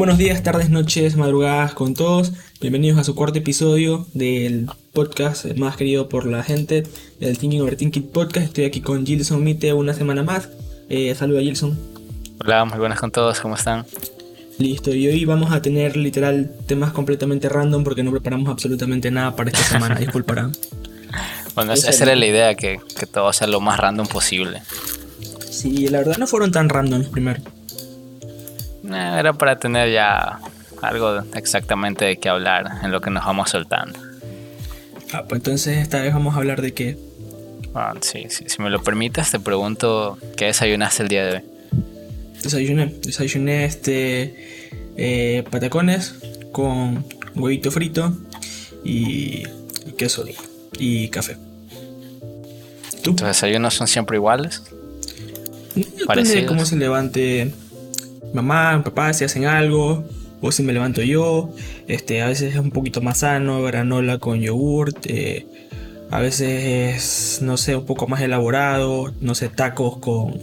Buenos días, tardes, noches, madrugadas con todos. Bienvenidos a su cuarto episodio del podcast más querido por la gente, el Thinking Overthinking Podcast. Estoy aquí con Gilson Mite una semana más. Eh, saluda Gilson. Hola, muy buenas con todos, ¿cómo están? Listo, y hoy vamos a tener literal temas completamente random porque no preparamos absolutamente nada para esta semana, disculparán. Bueno, esa era la idea, que, que todo sea lo más random posible. Sí, la verdad no fueron tan random los primeros. Eh, era para tener ya algo exactamente de qué hablar en lo que nos vamos soltando. Ah, pues entonces esta vez vamos a hablar de qué. Ah, sí, sí, si me lo permites, te pregunto qué desayunaste el día de hoy. Desayuné, desayuné este eh, patacones con huevito frito y, y queso y café. ¿Tú? ¿Tus desayunos son siempre iguales? Depende de cómo se levante mamá, papá, si hacen algo, o si me levanto yo. Este, a veces es un poquito más sano, granola con yogurt. Eh, a veces es, no sé, un poco más elaborado, no sé, tacos con,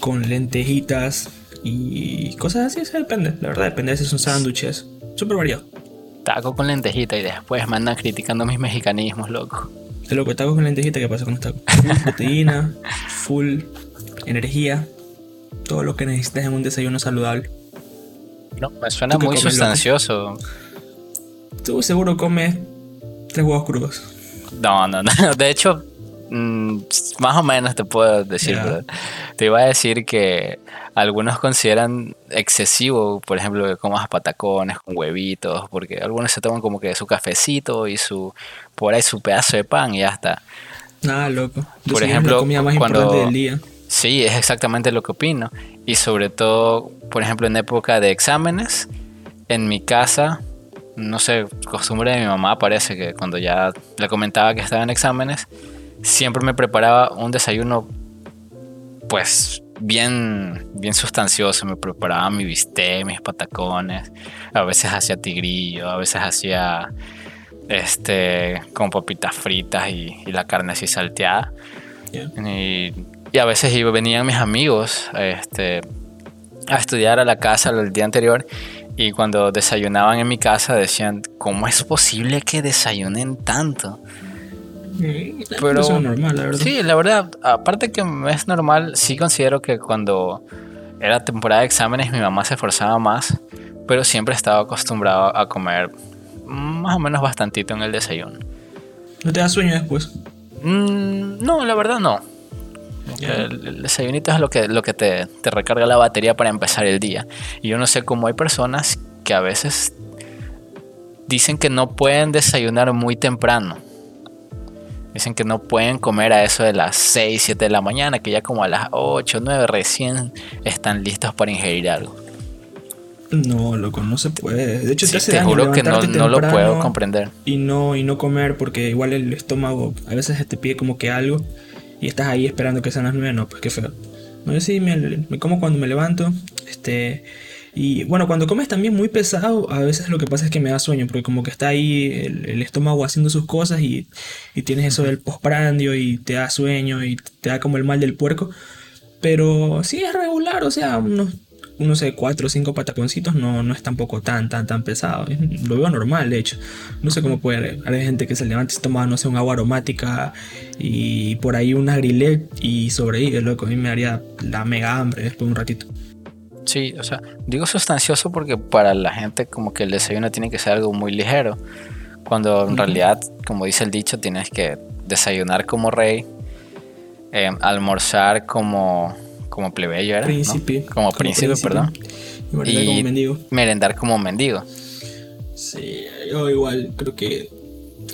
con lentejitas y cosas así, depende, la verdad depende, a veces son sándwiches, súper variado. Taco con lentejita y después me andan criticando mis mexicanismos, loco. De loco, taco con lentejita, ¿qué pasa con los tacos? Full proteína, full energía, todo lo que necesitas en un desayuno saludable. No, me suena muy sustancioso. Tú seguro comes tres huevos crudos. No, no, no. De hecho, mm, más o menos te puedo decir. Te iba a decir que algunos consideran excesivo, por ejemplo, que comas patacones con huevitos, porque algunos se toman como que su cafecito y su por ahí su pedazo de pan y ya está. Ah, loco. por ejemplo, la comida más cuando, del día. Sí, es exactamente lo que opino. Y sobre todo, por ejemplo, en época de exámenes, en mi casa, no sé, costumbre de mi mamá parece que cuando ya le comentaba que estaba en exámenes, siempre me preparaba un desayuno, pues bien, bien sustancioso. Me preparaba mi bistec, mis patacones, a veces hacía tigrillo, a veces hacía este con papitas fritas y, la carne así salteada. Y y a veces venían mis amigos este, a estudiar a la casa el día anterior y cuando desayunaban en mi casa decían, ¿cómo es posible que desayunen tanto? Pero es normal, la verdad. Sí, la verdad, aparte que es normal, sí considero que cuando era temporada de exámenes mi mamá se esforzaba más, pero siempre estaba acostumbrado a comer más o menos bastantito en el desayuno. ¿No te da sueño después? Mm, no, la verdad no. El, desayunito es lo que, lo que te, recarga la batería para empezar el día. Y yo no sé cómo hay personas que a veces dicen que no pueden desayunar muy temprano. Dicen que no pueden comer a eso de las 6, 7 de la mañana, que ya como a las 8, 9 recién están listos para ingerir algo. No, loco, no se puede. De hecho, te, hace juro que no, no, lo puedo comprender. Y no, y no comer porque igual el estómago a veces te pide como que algo y estás ahí esperando que sean las 9, no, pues qué feo. No, yo sí me, como cuando me levanto, este... Y bueno, cuando comes también muy pesado, a veces lo que pasa es que me da sueño, porque como que está ahí el, estómago haciendo sus cosas y, y tienes eso del postprandio y te da sueño y te da como el mal del puerco. Pero sí es regular, o sea, unos no sé, cuatro o cinco pataconcitos no, no es tampoco tan, tan, tan pesado. Lo veo normal, de hecho. No sé cómo puede. Hay gente que se levanta y se toma, no sé, un agua aromática y por ahí una grillet y sobrevive, loco. A mí me haría la mega hambre después de un ratito. Sí, o sea, digo sustancioso porque para la gente como que el desayuno tiene que ser algo muy ligero. Cuando en realidad, como dice el dicho, tienes que desayunar como rey, eh, almorzar como como plebeyo era. Príncipe. Como, príncipe, perdón. Y, como mendigo. merendar como mendigo. Sí, yo igual creo que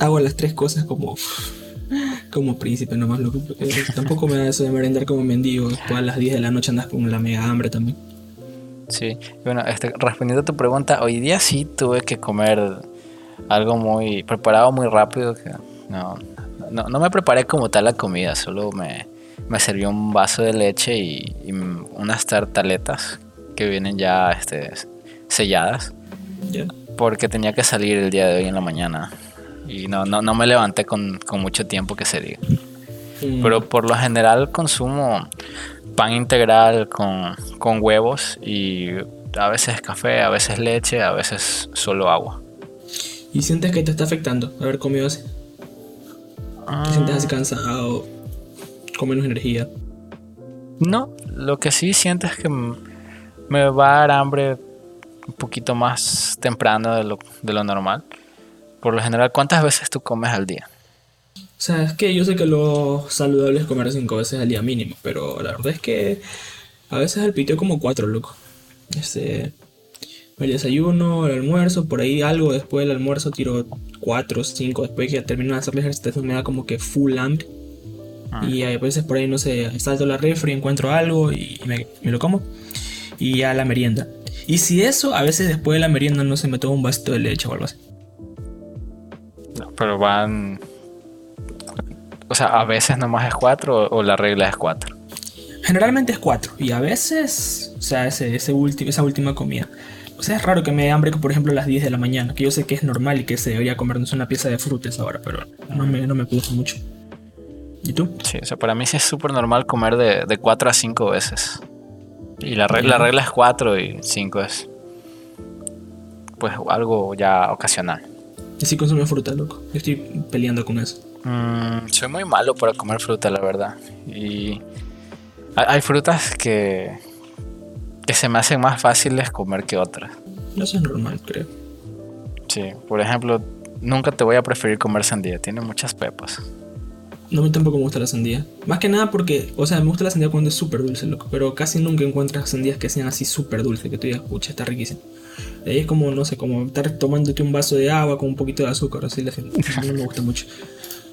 hago las tres cosas como como príncipe nomás loco tampoco me da eso de merendar como mendigo a las 10 de la noche andas con la mega hambre también sí bueno este, respondiendo a tu pregunta hoy día sí tuve que comer algo muy preparado muy rápido no, no, no me preparé como tal la comida solo me me sirvió un vaso de leche y, unas tartaletas que vienen ya este, selladas. Porque tenía que salir el día de hoy en la mañana. Y no, no, no me levanté con, mucho tiempo que se diga. Mm. Pero por lo general consumo pan integral con, con huevos y a veces café, a veces leche, a veces solo agua. ¿Y sientes que te está afectando haber comido así? ¿Te sientes así ah. cansado? ¿Con menos energía? No, lo que sí siento es que me va a dar hambre un poquito más temprano de lo, de lo normal. Por lo general, ¿cuántas veces tú comes al día? O sea, es que yo sé que lo saludable es comer cinco veces al día mínimo, pero la verdad es que a veces el piteo como cuatro, loco. Este, el desayuno, el almuerzo, por ahí algo después del almuerzo tiro cuatro, cinco, después que termino de hacer la ejercicio me da como que full hambre. Y a veces por ahí, no sé, salto la refri, encuentro algo y me, me lo como. Y ya la merienda. Y si eso, a veces después de la merienda no se me toma un vasito de leche o algo así. No, pero van. O sea, a veces nomás es 4 o, la regla es 4. Generalmente es 4 y a veces, o sea, ese, ese esa última comida. O sea, es raro que me dé hambre, por ejemplo, a las 10 de la mañana, que yo sé que es normal y que se debería comernos una pieza de frutas ahora, pero no me, no me gusta mucho. ¿Y tú? Sí, o sea, para mí sí es súper normal comer de, de 4 a 5 veces. Y la regla, la regla es 4 y 5 es pues algo ya ocasional. Y si consume fruta, loco. Yo estoy peleando con eso. Mm, soy muy malo para comer fruta, la verdad. Y hay, frutas que, que se me hacen más fáciles comer que otras. Eso es normal, creo. Sí, por ejemplo, nunca te voy a preferir comer sandía. Tiene muchas pepas. No, a mí tampoco me gusta la sandía. Más que nada porque, o sea, me gusta la sandía cuando es súper dulce, loco. Pero casi nunca encuentras sandías que sean así súper dulces, que tú digas, pucha, está riquísimo. Ahí es como, no sé, como estar tomándote un vaso de agua con un poquito de azúcar, así la gente. No me gusta mucho.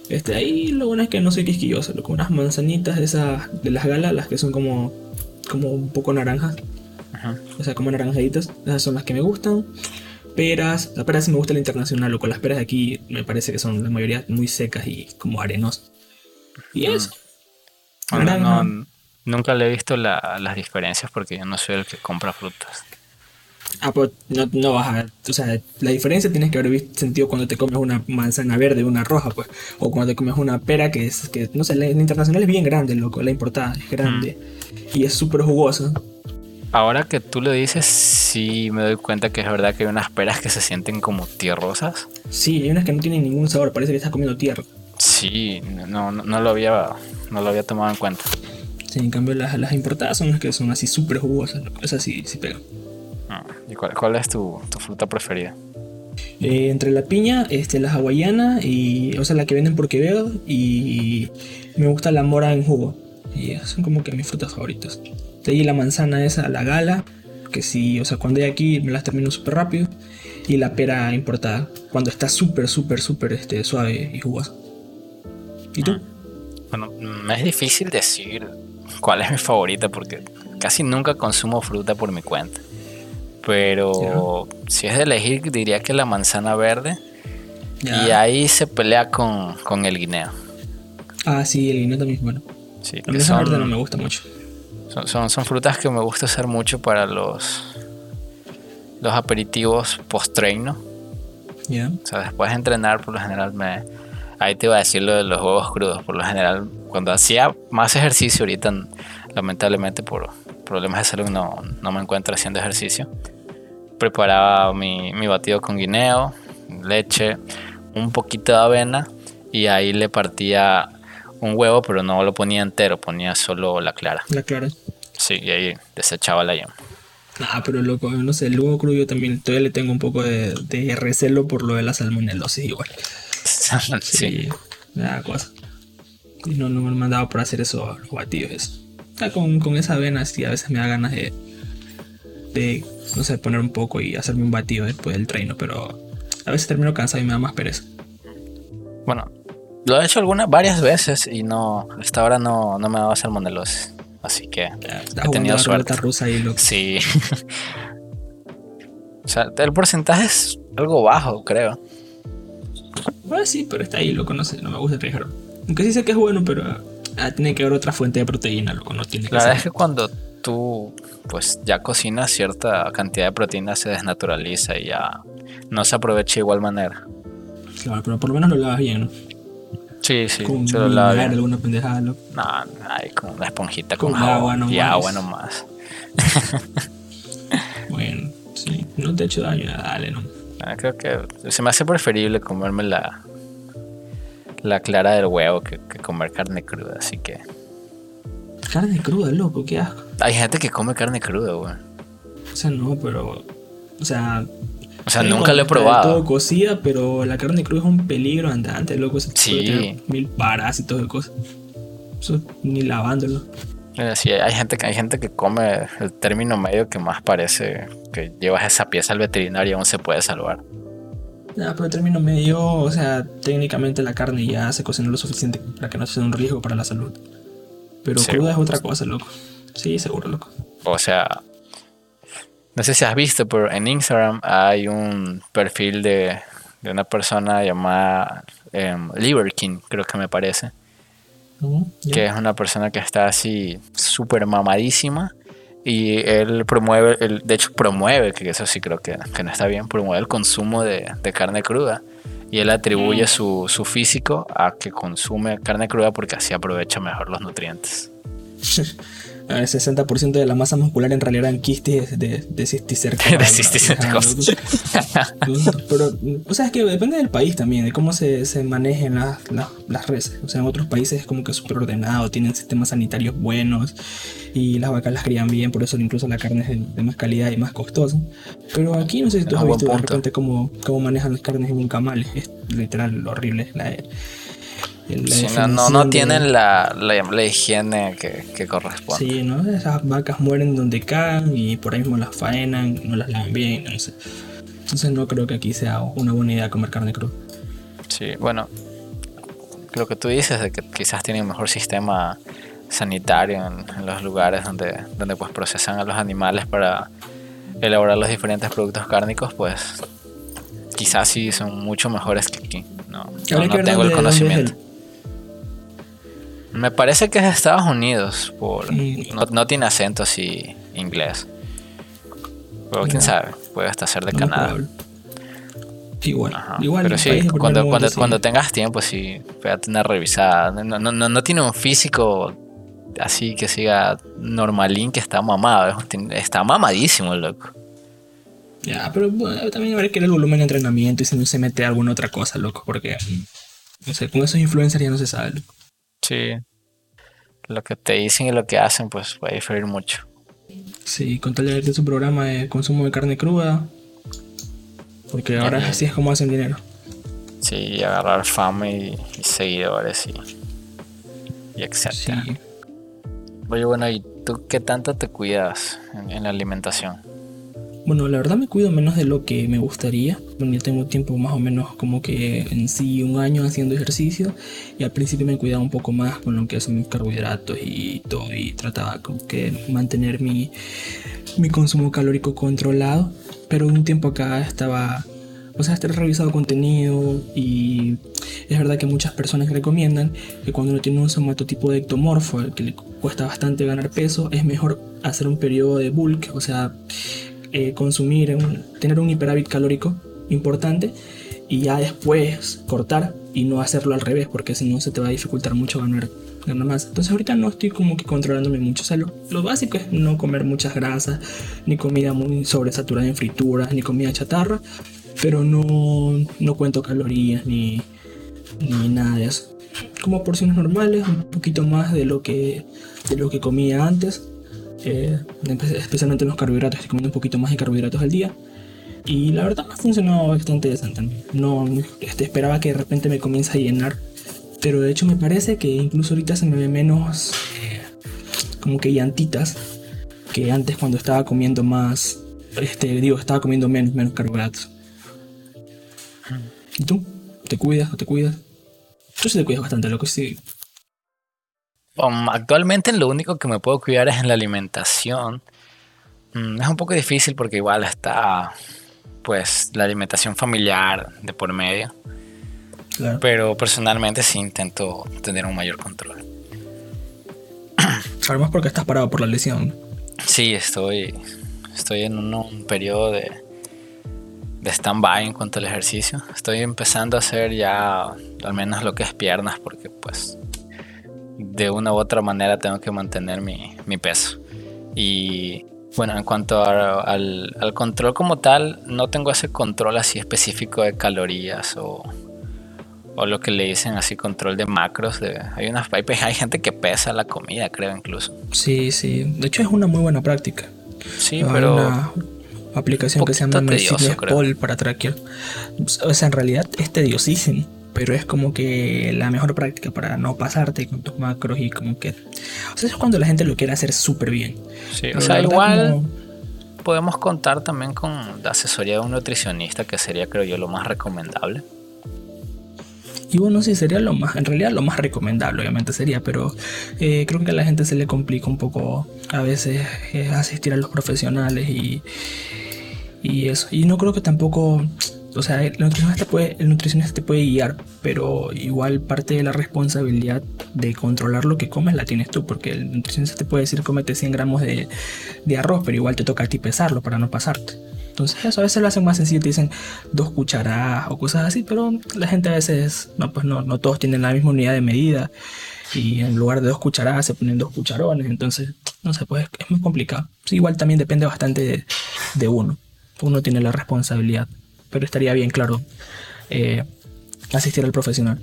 Este, ahí lo bueno es que no soy quisquilloso, loco. Unas manzanitas de esas, de las galas, las que son como, como un poco naranjas. Ajá. O sea, como naranjaditas. Esas son las que me gustan. Peras, las peras sí me gusta la internacional, loco. Las peras de aquí me parece que son la mayoría muy secas y como arenosas. Y eso. nunca le he visto las diferencias porque yo no soy el que compra frutas. Ah, pues no, no vas a. O sea, la diferencia tienes que haber visto, sentido cuando te comes una manzana verde o una roja, pues. O cuando te comes una pera que es. que No sé, la, internacional es bien grande, loco. La importada es grande. Y es súper jugosa. Ahora que tú lo dices, sí me doy cuenta que es verdad que hay unas peras que se sienten como tierrosas. Sí, hay unas que no tienen ningún sabor, parece que estás comiendo tierra. Sí, no, no, lo, había, no lo había tomado en cuenta. Sí, en cambio las, las importadas son las que son así súper jugosas. Esas sí, sí pegan. Ah, ¿Y cuál, es tu, fruta preferida? Eh, entre la piña, este, la hawaiana, y, o sea, la que venden por veo y me gusta la mora en jugo. Y son como que mis frutas favoritas. De ahí la manzana esa, la gala, que sí, o sea, cuando hay aquí me las termino súper rápido. Y la pera importada, cuando está súper, súper, súper este, suave y jugosa. ¿Y tú? Ah. Bueno, me es difícil decir cuál es mi favorita porque casi nunca consumo fruta por mi cuenta. Pero si es de elegir, diría que la manzana verde. Y ahí se pelea con, el guineo. Ah, sí, el guineo también es bueno. la manzana verde no me gusta mucho. Son, son, frutas que me gusta usar mucho para los, los aperitivos post-treino. O sea, después de entrenar, por lo general me, Ahí te iba a decir lo de los huevos crudos. Por lo general, cuando hacía más ejercicio, ahorita lamentablemente por problemas de salud no, no me encuentro haciendo ejercicio. Preparaba mi, mi batido con guineo, leche, un poquito de avena y ahí le partía un huevo, pero no lo ponía entero, ponía solo la clara. La clara. Sí, y ahí desechaba la yema. Ah, pero loco, no sé, el huevo crudo yo también todavía le tengo un poco de, de recelo por lo de la salmonelosis igual. sí, me da cosa. Y no, no me han dado por hacer eso los batidos. Eso. con, con, esa avena sí a veces me da ganas de, de, no sé, poner un poco y hacerme un batido después del treino, pero a veces termino cansado y me da más pereza. Bueno, lo he hecho algunas, varias veces y no, hasta ahora no, no me ha dado salmonelosis. Así que he tenido suerte. rusa ahí, loco. Sí. o sea, el porcentaje es algo bajo, creo. Pues sí, pero está ahí, loco, no sé, no me gusta arriesgar. Aunque sí sé que es bueno, pero ah, tiene que haber otra fuente de proteína, loco, no tiene que La verdad es que cuando tú pues ya cocinas cierta cantidad de proteína se desnaturaliza y ya no se aprovecha de igual manera. Claro, pero por lo menos lo lavas bien, ¿no? Sí, sí, con se lo lavas bien. alguna pendejada, loco. No, hay con una esponjita con, agua, y agua nomás. bueno, no te ha hecho daño, dale, no. Ah, creo que se me hace preferible comerme la, la clara del huevo que, comer carne cruda, así que. Carne cruda, loco, qué asco. Hay gente que come carne cruda, güey. O sea, no, pero. O sea. O sea, nunca lo he probado. Todo cocida, pero la carne cruda es un peligro andante, loco. Se sí. mil parásitos de cosas. Eso ni lavándolo. Eh, sí, hay gente, hay gente que come el término medio que más parece que llevas esa pieza al veterinario y aún se puede salvar. Ya, pero el término medio, o sea, técnicamente la carne ya se cocina lo suficiente para que no sea un riesgo para la salud. Pero cruda es otra cosa, loco. Sí, seguro, loco. O sea, no sé si has visto, pero en Instagram hay un perfil de, una persona llamada Liver King, creo que me parece. Que es una persona que está así súper mamadísima y él promueve, el de hecho promueve, que eso sí creo que, no está bien, promueve el consumo de, carne cruda. Y él atribuye mm. su, su, físico a que consume carne cruda porque así aprovecha mejor los nutrientes. el 60% de la masa muscular en realidad eran quistes de, de cisticercos. Pero, o sea, es que depende del país también, de cómo se, se manejen las, las, reses. O sea, en otros países es como que súper ordenado, tienen sistemas sanitarios buenos y las vacas las crían bien, por eso incluso la carne es de, más calidad y más costosa. Pero aquí no sé si tú has visto de repente cómo, cómo manejan las carnes en un camal. Es literal horrible. La, no, no, tienen la, la, higiene que, corresponde. Sí, ¿no? Esas vacas mueren donde caen y por ahí mismo las faenan, no las lavan bien, no sé. Entonces no creo que aquí sea una buena idea comer carne cruda. Sí, bueno, lo que tú dices de que quizás tienen un mejor sistema sanitario en, los lugares donde, donde pues procesan a los animales para elaborar los diferentes productos cárnicos, pues quizás sí son mucho mejores que aquí. No, no, tengo el conocimiento. Me parece que es de Estados Unidos, por no, tiene acento así inglés. Pero quién sabe, puede hasta ser de Canadá. Igual, igual. Pero sí, cuando, cuando, cuando, tengas tiempo, sí, a tener revisada. No, no, no, tiene un físico así que siga normalín que está mamado. Está mamadísimo el loco. Ya, pero también habrá que ver el volumen de entrenamiento y si no se mete alguna otra cosa, loco, porque no sé, con esos influencers ya no se sabe, loco. Sí. Lo que te dicen y lo que hacen, pues puede diferir mucho. Sí, con tal de su programa de consumo de carne cruda. Porque ahora así es como hacen dinero. Sí, agarrar fama y, seguidores y, y etcétera. Sí. Oye, bueno, ¿y tú qué tanto te cuidas en la alimentación? Bueno, la verdad me cuido menos de lo que me gustaría. Bueno, yo tengo tiempo más o menos como que en sí un año haciendo ejercicio y al principio me cuidaba un poco más con lo que son mis carbohidratos y todo y trataba como que mantener mi, mi consumo calórico controlado. Pero un tiempo acá estaba, o sea, estar revisado contenido y es verdad que muchas personas recomiendan que cuando uno tiene un somatotipo de ectomorfo, que le cuesta bastante ganar peso, es mejor hacer un periodo de bulk, o sea, eh, consumir, tener un hiperávit calórico importante y ya después cortar y no hacerlo al revés porque si no se te va a dificultar mucho ganar, ganar más. Entonces ahorita no estoy como que controlándome mucho. O sea, lo, básico es no comer muchas grasas, ni comida muy sobresaturada en frituras, ni comida chatarra, pero no, no cuento calorías ni, ni nada de eso. Como porciones normales, un poquito más de lo que, de lo que comía antes especialmente en los carbohidratos, estoy comiendo un poquito más de carbohidratos al día. Y la verdad ha funcionado bastante decente. No este, esperaba que de repente me comience a llenar, pero de hecho me parece que incluso ahorita se me ve menos eh, como que llantitas que antes cuando estaba comiendo más, este, digo, estaba comiendo menos, menos carbohidratos. ¿Y tú? ¿Te cuidas o te cuidas? Tú sí te cuidas bastante, lo que sí. Um, actualmente lo único que me puedo cuidar es en la alimentación. Mm, es un poco difícil porque igual está pues la alimentación familiar de por medio. Pero personalmente sí intento tener un mayor control. Además porque estás parado por la lesión. Sí, estoy, estoy en un, periodo de, de stand-by en cuanto al ejercicio. Estoy empezando a hacer ya al menos lo que es piernas porque pues de una u otra manera tengo que mantener mi, peso. Y Bueno, en cuanto al, control como tal, no tengo ese control así específico de calorías o, lo que le dicen así control de macros. De, hay, una, hay, hay, gente que pesa la comida, creo incluso. Sí, sí. De hecho es una muy buena práctica. Sí, pero... Una aplicación que se llama Pol para tracker. O sea, en realidad es tediosísimo pero es como que la mejor práctica para no pasarte con tus macros y como que... O sea, es cuando la gente lo quiere hacer súper bien. Sí, o sea, igual podemos contar también con la asesoría de un nutricionista, que sería creo yo lo más recomendable. Y bueno, sí, sería lo más, en realidad lo más recomendable, obviamente sería, pero eh, creo que a la gente se le complica un poco a veces eh, asistir a los profesionales y, y eso. Y no creo que tampoco o sea, el nutricionista, puede, el nutricionista te puede guiar, pero igual parte de la responsabilidad de controlar lo que comes la tienes tú, porque el nutricionista te puede decir comete 100 gramos de, arroz, pero igual te toca a ti pesarlo para no pasarte. Entonces eso a veces lo hacen más sencillo, te dicen dos cucharadas o cosas así, pero la gente a veces, no, pues no, no todos tienen la misma unidad de medida y en lugar de dos cucharadas se ponen dos cucharones, entonces, no sé, pues es muy complicado. igual también depende bastante de, de uno, uno tiene la responsabilidad pero estaría bien, claro, eh, asistir al profesional.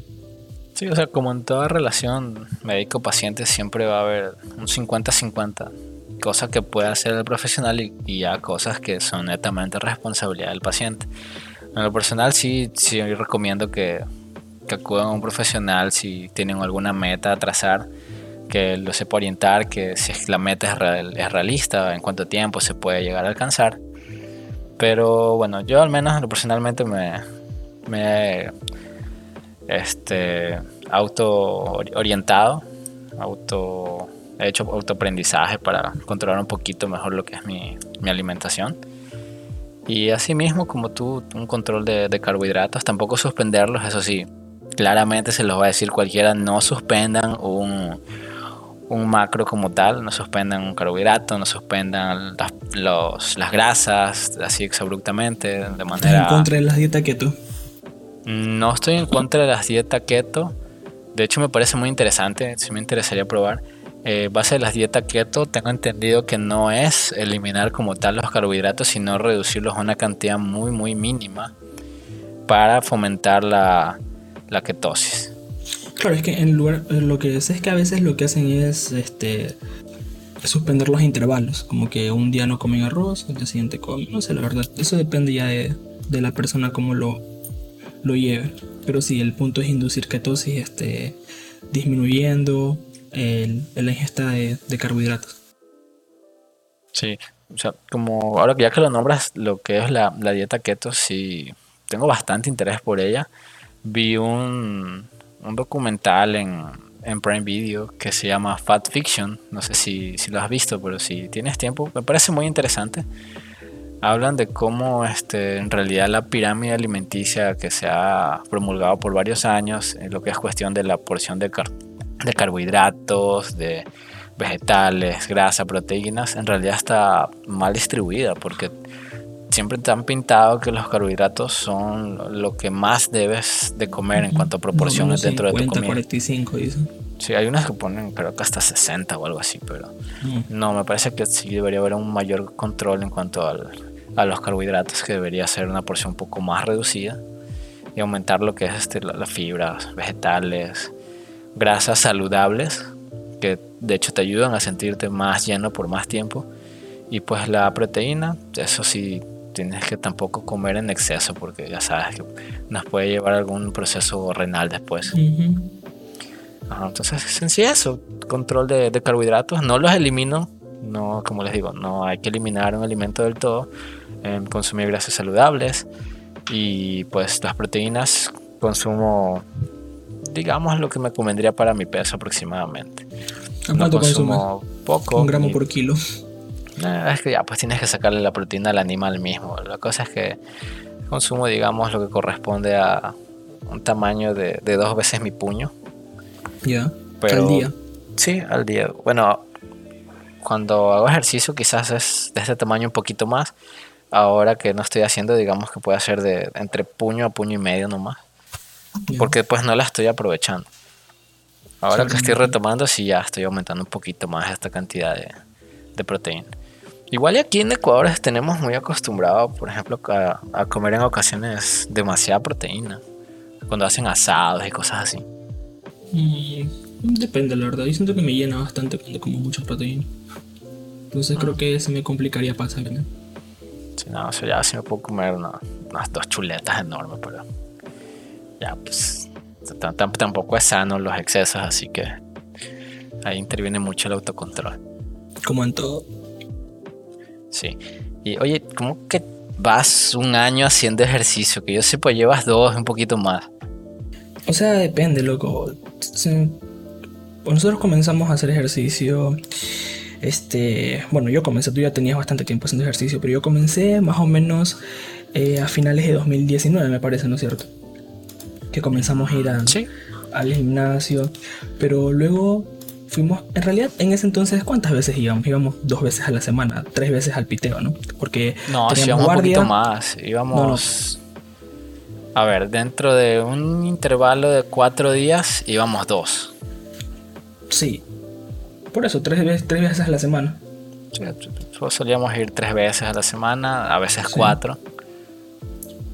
Sí, o sea, como en toda relación médico-paciente siempre va a haber un 50-50. Cosas que puede hacer el profesional y, ya cosas que son netamente responsabilidad del paciente. En lo personal sí, sí recomiendo que, que acudan a un profesional si tienen alguna meta a trazar, que lo sepa orientar, que si la meta es, es realista, en cuánto tiempo se puede llegar a alcanzar pero bueno, yo al menos personalmente me, me este, auto orientado, auto, he hecho autoaprendizaje para controlar un poquito mejor lo que es mi, alimentación. Y asimismo, como tú, un control de, de, carbohidratos, tampoco suspenderlos, eso sí, claramente se los va a decir cualquiera, no suspendan un, un macro como tal, no suspendan un carbohidrato, no suspendan las, los, las grasas así exabruptamente, de manera... ¿En contra de las dietas keto? No estoy en contra de las dietas keto, de hecho me parece muy interesante, si me interesaría probar. Eh, base de las dietas keto, tengo entendido que no es eliminar como tal los carbohidratos, sino reducirlos a una cantidad muy, muy mínima para fomentar la, la ketosis. Claro, es que en lugar, lo que sé es que a veces lo que hacen es este suspender los intervalos, como que un día no comen arroz, el día siguiente comen, no sé, la verdad, eso depende ya de, la persona cómo lo, lo lleve. Pero sí, el punto es inducir ketosis este, disminuyendo el, la ingesta de, carbohidratos. Sí, o sea, como ahora que ya que lo nombras, lo que es la, la dieta keto, sí, tengo bastante interés por ella. Vi un, un documental en, en, Prime Video que se llama Fat Fiction. No sé si, si, lo has visto, pero si tienes tiempo, me parece muy interesante. Hablan de cómo este, en realidad la pirámide alimenticia que se ha promulgado por varios años, en lo que es cuestión de la porción de, de carbohidratos, de vegetales, grasa, proteínas, en realidad está mal distribuida porque siempre te han pintado que los carbohidratos son lo que más debes de comer en cuanto a proporciones dentro de tu comida. 45 Sí, hay unas que ponen creo que hasta 60 o algo así, pero no, me parece que sí debería haber un mayor control en cuanto a los carbohidratos, que debería ser una porción un poco más reducida y aumentar lo que es este, las fibras, vegetales, grasas saludables, que de hecho te ayudan a sentirte más lleno por más tiempo. Y pues la proteína, eso sí tienes que tampoco comer en exceso porque ya sabes que nos puede llevar a algún proceso renal después. entonces, en sí eso, control de, carbohidratos, no los elimino, no, como les digo, no hay que eliminar un alimento del todo, em, consumir grasas saludables y pues las proteínas consumo, digamos, lo que me convendría para mi peso aproximadamente. no consumo poco. Un gramo por kilo. Eh, es que ya, pues tienes que sacarle la proteína al animal mismo. La cosa es que consumo, digamos, lo que corresponde a un tamaño de, dos veces mi puño. Ya. al día. Sí, al día. Bueno, cuando hago ejercicio quizás es de este tamaño un poquito más. Ahora que no estoy haciendo, digamos que puede ser de entre puño a puño y medio nomás. Porque pues no la estoy aprovechando. Ahora que estoy retomando, sí ya estoy aumentando un poquito más esta cantidad de, de proteína. Igual aquí en Ecuador tenemos muy acostumbrado, por ejemplo, a, comer en ocasiones demasiada proteína. Cuando hacen asados y cosas así. Y depende, la verdad. Yo siento que me llena bastante cuando como mucha proteína. Entonces creo que se me complicaría pasar. ¿no? Sí, no, o ya sí me puedo comer unas dos chuletas enormes, pero ya pues tampoco es sano los excesos, así que ahí interviene mucho el autocontrol. Como en todo. Sí. Y oye, ¿cómo que vas un año haciendo ejercicio? Que yo sé, pues llevas dos, un poquito más. O sea, depende, loco. Nosotros comenzamos a hacer ejercicio. Este, bueno, yo comencé, tú ya tenías bastante tiempo haciendo ejercicio, pero yo comencé más o menos eh, a finales de 2019, me parece, ¿no es cierto? Que comenzamos a ir al gimnasio, pero luego fuimos, en realidad en ese entonces, ¿cuántas veces íbamos? Íbamos dos veces a la semana, tres veces al piteo, ¿no? Porque no, íbamos un poquito más, íbamos... A ver, dentro de un intervalo de cuatro días íbamos dos. Sí. Por eso, tres veces, tres veces a la semana. Sí, solíamos ir tres veces a la semana, a veces cuatro.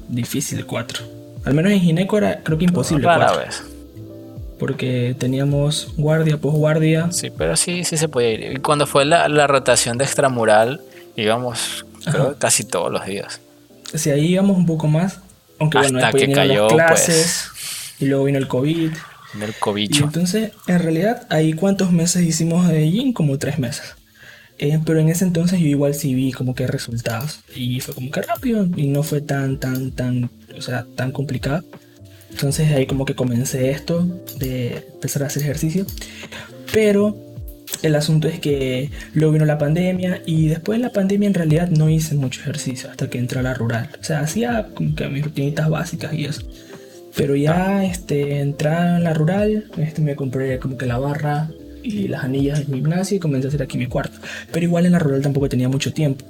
Difícil cuatro. Al menos en Gineco era creo que imposible. Rara vez porque teníamos guardia, posguardia. Sí, pero sí, sí se podía ir. Y cuando fue la, la rotación de extramural, íbamos creo, casi todos los días. Sí, ahí íbamos un poco más, aunque bueno, después que cayó, las clases, pues, y luego vino el COVID. El COVID. Y entonces, en realidad, ahí cuántos meses hicimos de gym, como tres meses. Eh, pero en ese entonces yo igual sí vi como que resultados. Y fue como que rápido y no fue tan, tan, tan, o sea, tan complicado. Entonces ahí como que comencé esto de empezar a hacer ejercicio. Pero el asunto es que luego vino la pandemia y después de la pandemia en realidad no hice mucho ejercicio hasta que entré a la rural. O sea, hacía como que mis rutinitas básicas y eso. Pero ya este, entré a la rural, este, me compré como que la barra y las anillas del gimnasio y comencé a hacer aquí mi cuarto. Pero igual en la rural tampoco tenía mucho tiempo.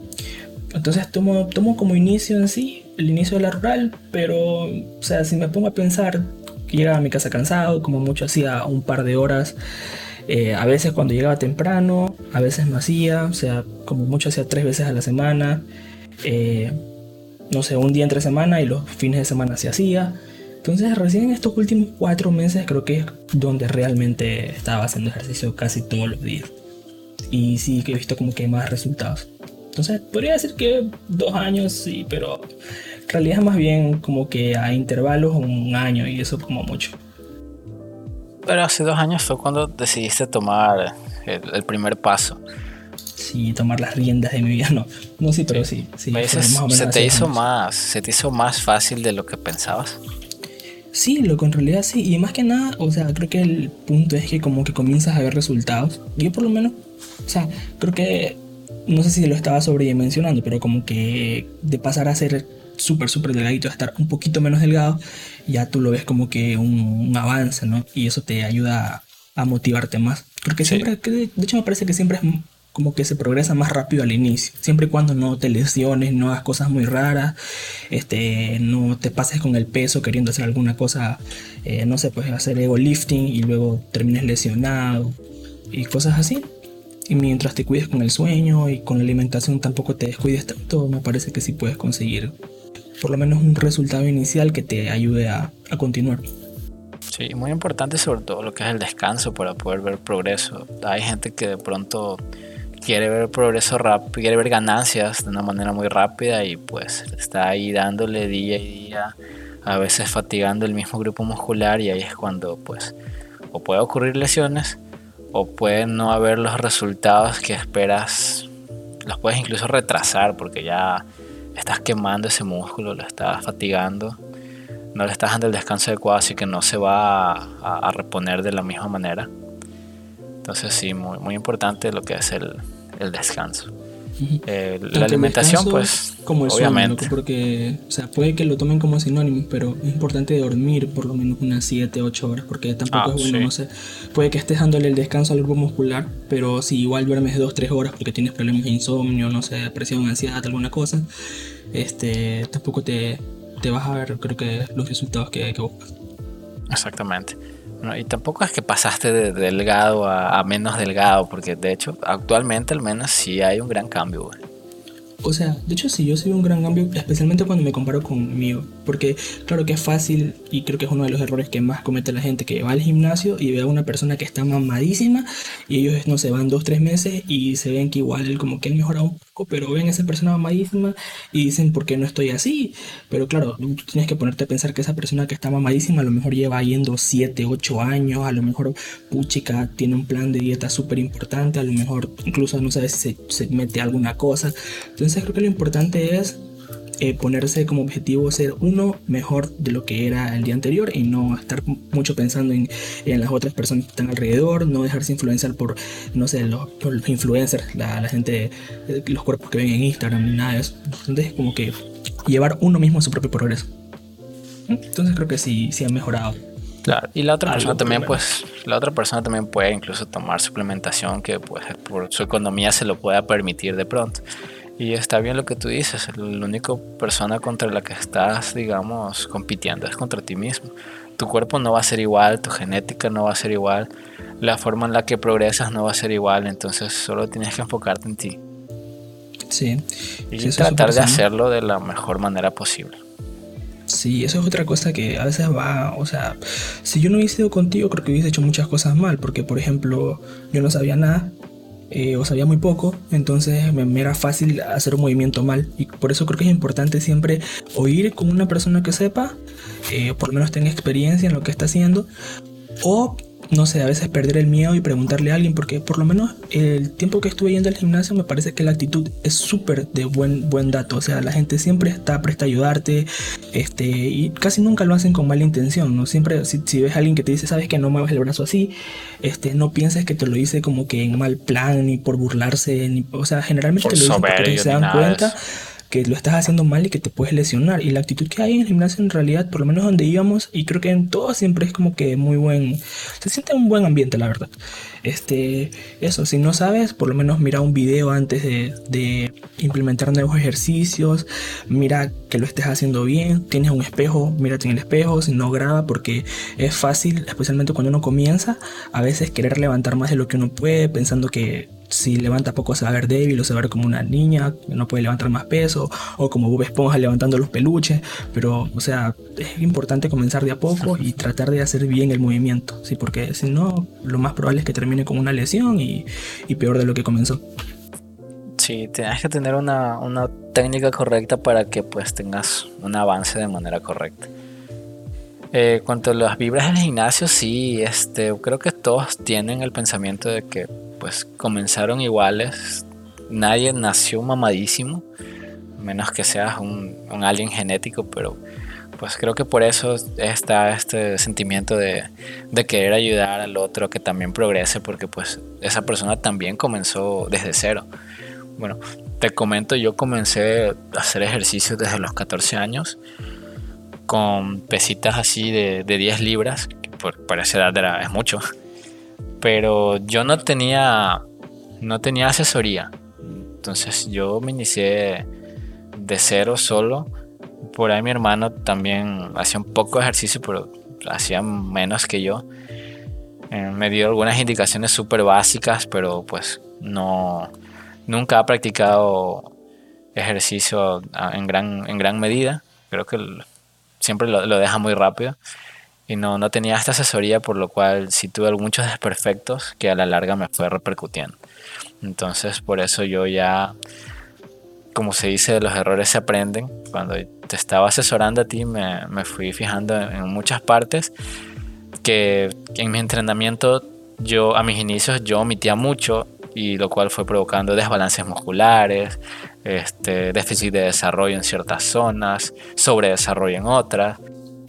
Entonces tomo, tomo como inicio en sí el inicio de la rural, pero, o sea, si me pongo a pensar que llegaba a mi casa cansado, como mucho hacía un par de horas, eh, a veces cuando llegaba temprano, a veces no hacía, o sea, como mucho hacía tres veces a la semana, eh, no sé, un día entre semana y los fines de semana se hacía. Entonces recién estos últimos cuatro meses creo que es donde realmente estaba haciendo ejercicio casi todos los días. Y sí que he visto como que más resultados. Entonces, podría decir que dos años sí, pero en realidad más bien como que a intervalos un año y eso como mucho. Pero hace dos años fue cuando decidiste tomar el, primer paso. Sí, tomar las riendas de mi vida, no. No, sí, pero sí. sí, se, te hizo más, ¿Se te hizo más fácil de lo que pensabas? Sí, lo que en realidad sí. Y más que nada, o sea, creo que el punto es que como que comienzas a ver resultados. Yo por lo menos, o sea, creo que no sé si lo estaba sobredimensionando, pero como que de pasar a ser súper, súper delgadito a estar un poquito menos delgado, ya tú lo ves como que un, avance, ¿no? Y eso te ayuda a, motivarte más. Porque siempre, de hecho me parece que siempre es como que se progresa más rápido al inicio. Siempre y cuando no te lesiones, no hagas cosas muy raras, este, no te pases con el peso queriendo hacer alguna cosa, eh, no sé, pues hacer ego lifting y luego termines lesionado y cosas así. Y mientras te cuides con el sueño y con la alimentación tampoco te descuides tanto, me parece que sí puedes conseguir por lo menos un resultado inicial que te ayude a, continuar. Sí, muy importante sobre todo lo que es el descanso para poder ver progreso. Hay gente que de pronto quiere ver progreso rápido, quiere ver ganancias de una manera muy rápida y pues está ahí dándole día y día, a veces fatigando el mismo grupo muscular y ahí es cuando pues o puede ocurrir lesiones o pueden no haber los resultados que esperas. Los puedes incluso retrasar porque ya estás quemando ese músculo, lo estás fatigando, no le estás dando el descanso adecuado, así que no se va a, reponer de la misma manera. Entonces sí, muy, muy importante lo que es el, el descanso. Eh, la alimentación, pues, como obviamente. porque, o sea, puede que lo tomen como sinónimo, pero es importante dormir por lo menos unas 7, 8 horas, porque tampoco ah, es bueno, no sé, puede que estés dándole el descanso al grupo muscular, pero si igual duermes 2, 3 horas porque tienes problemas de insomnio, no sé, depresión, ansiedad, alguna cosa, este, tampoco te, te vas a ver, creo que, los resultados que, que buscas. Exactamente y tampoco es que pasaste de delgado a, menos delgado, porque de hecho actualmente al menos sí hay un gran cambio. o sea, de hecho sí, yo soy un gran cambio, especialmente cuando me comparo conmigo. Porque claro que es fácil y creo que es uno de los errores que más comete la gente, que va al gimnasio y ve a una persona que está mamadísima y ellos no se van dos, tres meses y se ven que igual como que han mejorado un poco, pero ven a esa persona mamadísima y dicen, ¿por qué no estoy así? Pero claro, tú tienes que ponerte a pensar que esa persona que está mamadísima a lo mejor lleva yendo 7, 8 años, a lo mejor puchica tiene un plan de dieta súper importante, a lo mejor incluso no sabes si se, se mete alguna cosa. Entonces creo que lo importante es eh, ponerse como objetivo ser uno mejor de lo que era el día anterior y no estar mucho pensando en, las otras personas que están alrededor, no dejarse influenciar por, no sé, los, influencers, la, gente, eh, los cuerpos que ven en Instagram ni nada de eso. Entonces como que llevar uno mismo su propio progreso. Entonces creo que sí, sí ha mejorado. Claro, y la otra persona también, pues, la otra persona también puede incluso tomar suplementación que pues por su economía se lo pueda permitir de pronto. Y está bien lo que tú dices, la única persona contra la que estás, digamos, compitiendo es contra ti mismo. Tu cuerpo no va a ser igual, tu genética no va a ser igual, la forma en la que progresas no va a ser igual, entonces solo tienes que enfocarte en ti. Sí. Y tratar de hacerlo de la mejor manera posible. Sí, eso es otra cosa que a veces va, o sea, si yo no hubiese ido contigo, creo que hubiese hecho muchas cosas mal, porque por ejemplo, yo no sabía nada, eh, o sabía muy poco, entonces me, era fácil hacer un movimiento mal. Y por eso creo que es importante siempre oír con una persona que sepa, eh, por lo menos tenga experiencia en lo que está haciendo, o no sé, a veces perder el miedo y preguntarle a alguien, porque por lo menos el tiempo que estuve yendo al gimnasio me parece que la actitud es súper de buen, buen dato, o sea, la gente siempre está presta a ayudarte, este, y casi nunca lo hacen con mala intención, ¿no? Siempre, si, ves a alguien que te dice, sabes que no mueves el brazo así, este, no pienses que te lo dice como que en mal plan, ni por burlarse, ni, o sea, generalmente te lo dicen porque se dan cuenta que lo estás haciendo mal y que te puedes lesionar. Y la actitud que hay en el gimnasio en realidad, por lo menos donde íbamos, y creo que en todo siempre es como que muy buen, se siente un buen ambiente, la verdad. Este, eso, si no sabes, por lo menos mira un video antes de, de implementar nuevos ejercicios, mira que lo estés haciendo bien, tienes un espejo, mírate en el espejo, si no graba, porque es fácil, especialmente cuando uno comienza, a veces querer levantar más de lo que uno puede, pensando que si levanta poco se va a ver débil o se va a ver como una niña que no puede levantar más peso o como Bob Esponja levantando los peluches pero o sea es importante comenzar de a poco y tratar de hacer bien el movimiento sí porque si no lo más probable es que termine con una lesión y, peor de lo que comenzó. Sí tienes que tener una, una técnica correcta para que pues tengas un avance de manera correcta eh, cuanto a las vibras del gimnasio, sí, este, creo que todos tienen el pensamiento de que pues comenzaron iguales. Nadie nació mamadísimo, menos que seas un, un alien genético, pero pues creo que por eso está este sentimiento de, de, querer ayudar al otro que también progrese, porque pues esa persona también comenzó desde cero. Bueno, te comento, yo comencé a hacer ejercicio desde los 14 años con pesitas así de, de 10 libras, que por, para esa edad era, es mucho. Pero yo no tenía, no tenía asesoría. Entonces yo me inicié de cero solo. Por ahí mi hermano también hacía un poco de ejercicio, pero hacía menos que yo. Eh, me dio algunas indicaciones súper básicas, pero pues no, nunca ha practicado ejercicio en gran, en gran medida. Creo que siempre lo, deja muy rápido. Y no, no tenía esta asesoría, por lo cual sí tuve muchos desperfectos que a la larga me fue repercutiendo. Entonces, por eso yo ya, como se dice, los errores se aprenden. Cuando te estaba asesorando a ti, me, me fui fijando en, muchas partes que en mi entrenamiento, yo a mis inicios, yo omitía mucho y lo cual fue provocando desbalances musculares, este, déficit de desarrollo en ciertas zonas, sobredesarrollo en otras.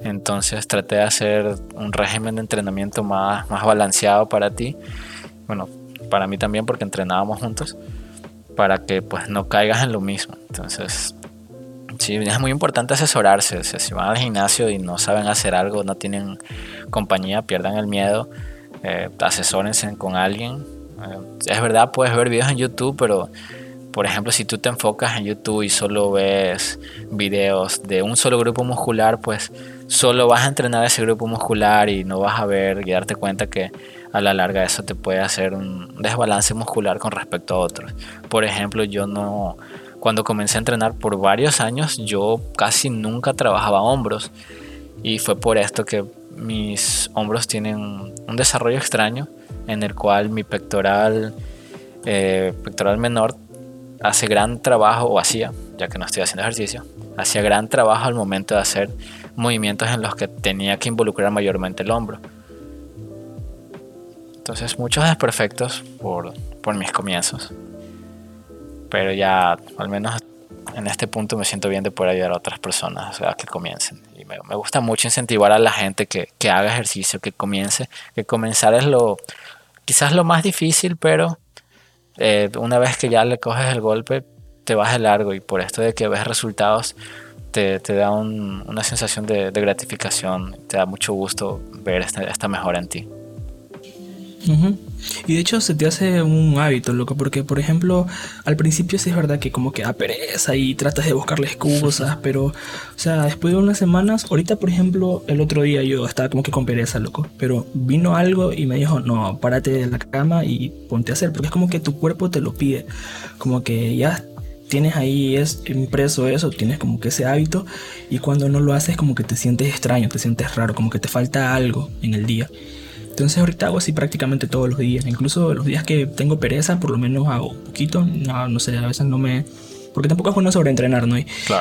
Entonces traté de hacer un régimen de entrenamiento más, más balanceado para ti. Bueno, para mí también porque entrenábamos juntos. Para que pues no caigas en lo mismo. Entonces, sí, es muy importante asesorarse. si van al gimnasio y no saben hacer algo, no tienen compañía, pierdan el miedo. Eh, asesórense con alguien. Eh, es verdad, puedes ver videos en YouTube, pero por ejemplo, si tú te enfocas en YouTube y solo ves videos de un solo grupo muscular, pues solo vas a entrenar ese grupo muscular y no vas a ver y darte cuenta que a la larga eso te puede hacer un desbalance muscular con respecto a otros. Por ejemplo, yo no cuando comencé a entrenar por varios años, yo casi nunca trabajaba hombros. Y fue por esto que mis hombros tienen un desarrollo extraño en el cual mi pectoral, eh, pectoral menor hace gran trabajo, o hacía, ya que no estoy haciendo ejercicio, hacía gran trabajo al momento de hacer movimientos en los que tenía que involucrar mayormente el hombro. Entonces muchos desperfectos por, por mis comienzos. Pero ya al menos en este punto me siento bien de poder ayudar a otras personas a que comiencen. Y me, me, gusta mucho incentivar a la gente que, que, haga ejercicio, que comience. Que comenzar es lo quizás lo más difícil, pero eh, una vez que ya le coges el golpe, te vas de largo y por esto de que ves resultados, te, da un, una sensación de, de, gratificación, te da mucho gusto ver esta, esta mejora en ti. Y de hecho se te hace un hábito, loco, porque por ejemplo, al principio sí es verdad que como que da pereza y tratas de buscarle excusas, pero, o sea, después de unas semanas, ahorita por ejemplo, el otro día yo estaba como que con pereza, loco, pero vino algo y me dijo, no, párate de la cama y ponte a hacer, porque es como que tu cuerpo te lo pide, como que ya tienes ahí es impreso eso, tienes como que ese hábito y cuando no lo haces como que te sientes extraño, te sientes raro, como que te falta algo en el día. Entonces ahorita hago así prácticamente todos los días. Incluso los días que tengo pereza, por lo menos hago un poquito. No, no sé, a veces no me... Porque tampoco es bueno sobreentrenar, ¿no?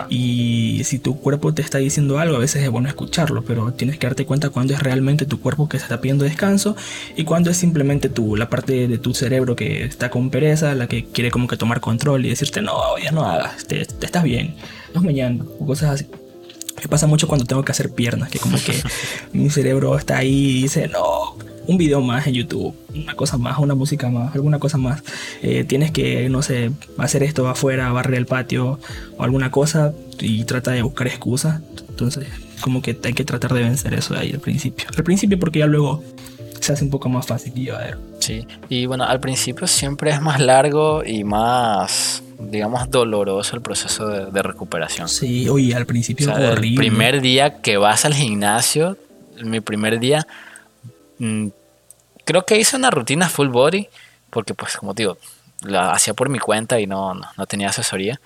Y si tu cuerpo te está diciendo algo, a veces es bueno escucharlo, pero tienes que darte cuenta cuándo es realmente tu cuerpo que se está pidiendo descanso y cuándo es simplemente tú, la parte de tu cerebro que está con pereza, la que quiere como que tomar control y decirte, no, ya no hagas, te, estás bien, no mañana, o cosas así. Me pasa mucho cuando tengo que hacer piernas, que como que mi cerebro está ahí y dice, no, un video más en YouTube, una cosa más, una música más, alguna cosa más. Eh, tienes que, no sé, hacer esto afuera, barrer el patio o alguna cosa y trata de buscar excusas. Entonces, como que hay que tratar de vencer eso de ahí al principio. Al principio porque ya luego se hace un poco más fácil y llevadero. Sí, y bueno, al principio siempre es más largo y más digamos, doloroso el proceso de, recuperación. Sí, oye, al principio o horrible. El primer día que vas al gimnasio, mi primer día, mm, creo que hice una rutina full body, porque pues como digo, la hacía por mi cuenta y no, no, tenía asesoría.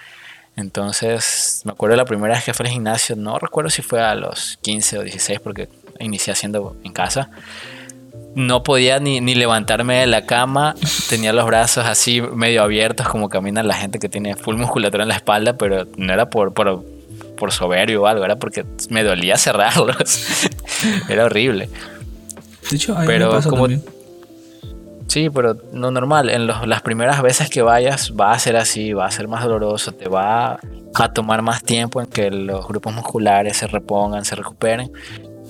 Entonces, me acuerdo la primera vez que fui al gimnasio, no recuerdo si fue a los 15 o 16, porque inicié haciendo en casa. No podía ni, ni levantarme de la cama, tenía los brazos así medio abiertos, como camina la gente que tiene full musculatura en la espalda, pero no era por, por, por soberbio o algo, era porque me dolía cerrarlos. era horrible. De hecho, pero como, Sí, pero no normal. En las primeras veces que vayas va a ser así, va a ser más doloroso, te va a tomar más tiempo en que los grupos musculares se repongan, se recuperen.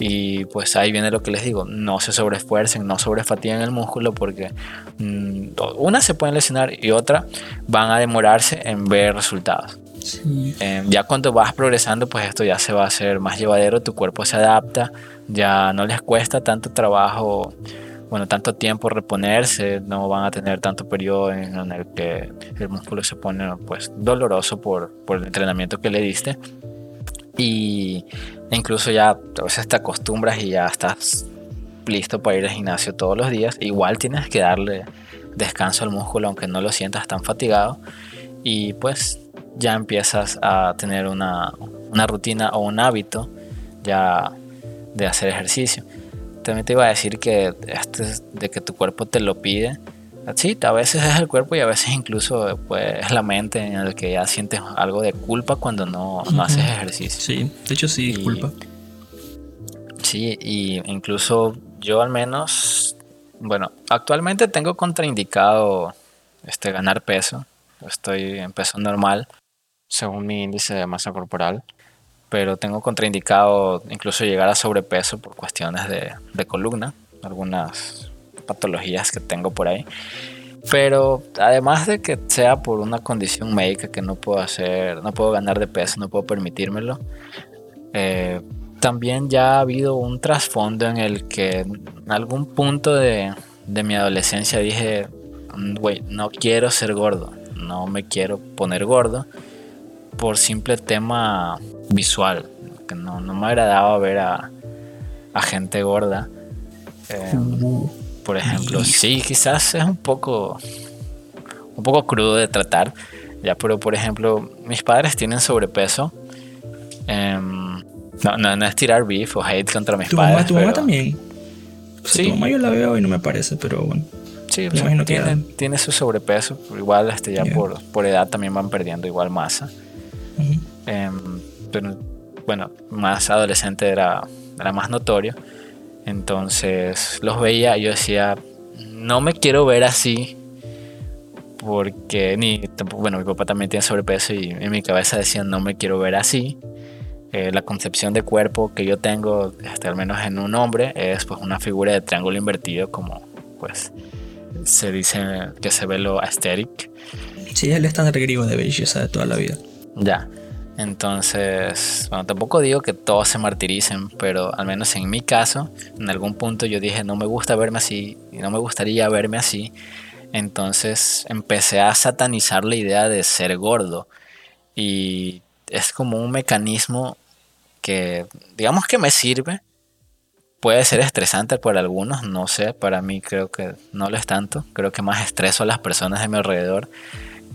Y pues ahí viene lo que les digo, no se sobreesfuercen, no sobrefatiguen el músculo porque mm, una se pueden lesionar y otra van a demorarse en ver resultados. Em, ya cuando vas progresando, pues esto ya se va a hacer más llevadero, tu cuerpo se adapta, ya no les cuesta tanto trabajo, bueno, tanto tiempo reponerse, no van a tener tanto periodo en, el que el músculo se pone pues doloroso por, por el entrenamiento que le diste. Y incluso ya a veces te acostumbras y ya estás listo para ir al gimnasio todos los días. Igual tienes que darle descanso al músculo aunque no lo sientas tan fatigado. Y pues ya empiezas a tener una, rutina o un hábito ya de hacer ejercicio. También te iba a decir que este de que tu cuerpo te lo pide. Sí, a veces es el cuerpo y a veces incluso pues, es la mente en el que ya sientes algo de culpa cuando no, haces ejercicio. Sí, de hecho sí, culpa. Sí, y incluso yo al menos, bueno, actualmente tengo contraindicado este, ganar peso. Estoy en peso normal según mi índice de masa corporal, pero tengo contraindicado incluso llegar a sobrepeso por cuestiones de, de columna, algunas patologías que tengo por ahí. Pero además de que sea por una condición médica que no puedo hacer, no puedo ganar de peso, no puedo permitírmelo, eh, también ya ha habido un trasfondo en el que en algún punto de, de mi adolescencia dije, güey, no quiero ser gordo, no me quiero poner gordo por simple tema visual, que no, me agradaba ver a, gente gorda. Eh, por ejemplo, sí, quizás es un poco, un poco crudo de tratar, Ya, pero por ejemplo, mis padres tienen sobrepeso. Em, no, no, es tirar beef o hate contra mis padres. tu mamá también. sí. Tu mamá yo la veo y no me parece, pero bueno. Sí, tiene, tiene, su sobrepeso. Igual este, ya por, por, edad también van perdiendo igual masa. Em, pero bueno, más adolescente era, era más notorio. Entonces los veía y yo decía, no me quiero ver así. Porque ni tampoco, bueno, mi papá también tiene sobrepeso y en mi cabeza decía, no me quiero ver así. Eh, la concepción de cuerpo que yo tengo, este, al menos en un hombre, es pues una figura de triángulo invertido, como pues se dice que se ve lo aesthetic. Sí, es el estándar griego de belleza de toda la vida. Ya. Entonces, bueno, tampoco digo que todos se martiricen, pero al menos en mi caso, en algún punto yo dije, no me gusta verme así y no me gustaría verme así. Entonces empecé a satanizar la idea de ser gordo. Y es como un mecanismo que, digamos que me sirve. Puede ser estresante para algunos, no sé, para mí creo que no lo es tanto. Creo que más estreso a las personas de mi alrededor.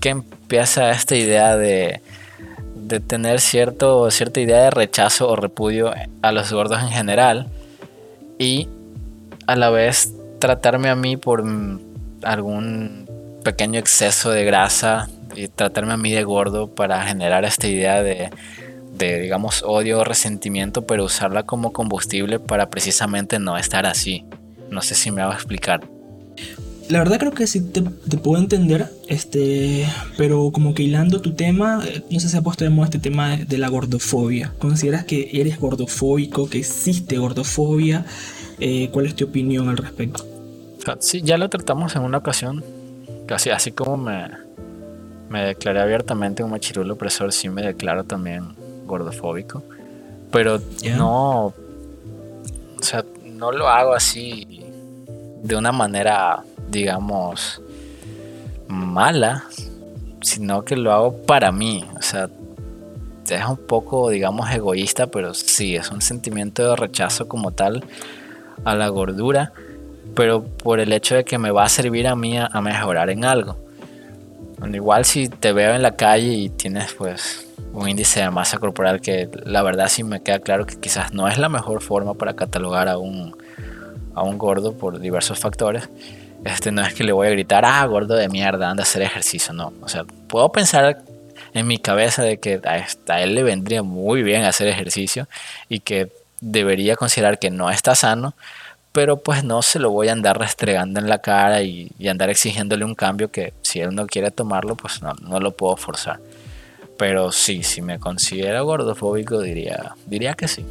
Que empieza esta idea de de tener cierto, cierta idea de rechazo o repudio a los gordos en general y a la vez tratarme a mí por algún pequeño exceso de grasa y tratarme a mí de gordo para generar esta idea de, de digamos odio o resentimiento pero usarla como combustible para precisamente no estar así. No sé si me hago explicar la verdad creo que sí te, puedo entender, este, pero como que hilando tu tema, eh, no sé si ha puesto de moda este tema de, la gordofobia. ¿Consideras que eres gordofóbico, que existe gordofobia? Eh, ¿Cuál es tu opinión al respecto? Sí, ya lo tratamos en una ocasión, casi así como me, me declaré abiertamente un machirulo opresor, sí me declaro también gordofóbico, pero no, o sea, no lo hago así de una manera digamos, mala, sino que lo hago para mí. O sea, es un poco, digamos, egoísta, pero sí, es un sentimiento de rechazo como tal a la gordura, pero por el hecho de que me va a servir a mí a, mejorar en algo. igual si te veo en la calle y tienes pues un índice de masa corporal que la verdad sí me queda claro que quizás no es la mejor forma para catalogar a un, a un gordo por diversos factores, este, no es que le voy a gritar, ah, gordo de mierda, anda a hacer ejercicio, no. O sea, puedo pensar en mi cabeza de que a él le vendría muy bien hacer ejercicio y que debería considerar que no está sano, pero pues no se lo voy a andar restregando en la cara y, andar exigiéndole un cambio que si él no quiere tomarlo, pues no, no lo puedo forzar. Pero sí, si me considero gordofóbico, diría, diría que sí.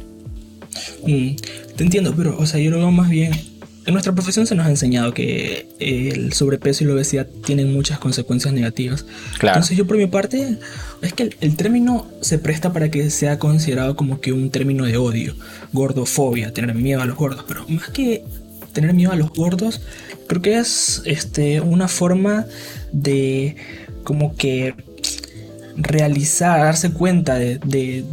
Mm, te entiendo, pero, o sea, yo lo veo más bien en nuestra profesión se nos ha enseñado que el sobrepeso y la obesidad tienen muchas consecuencias negativas. Entonces yo por mi parte, es que el, término se presta para que sea considerado como que un término de odio, gordofobia, tener miedo a los gordos, pero más que tener miedo a los gordos, creo que es este, una forma de como que realizar, darse cuenta de, de,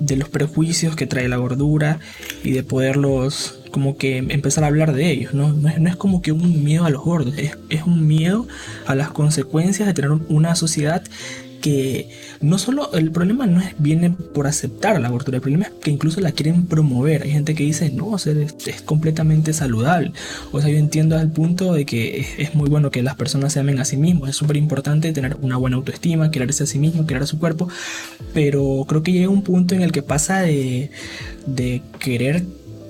de los prejuicios que trae la gordura y de poderlos como que empezar a hablar de ellos, ¿no? No es, como que un miedo a los gordos, es, un miedo a las consecuencias de tener una sociedad que no solo el problema no es viene por aceptar la gordura, el problema es que incluso la quieren promover. Hay gente que dice, no, es, es completamente saludable. O sea, yo entiendo al punto de que es, muy bueno que las personas se amen a sí mismos, es súper importante tener una buena autoestima, quererse a sí mismo, querer a su cuerpo, pero creo que llega un punto en el que pasa de, de querer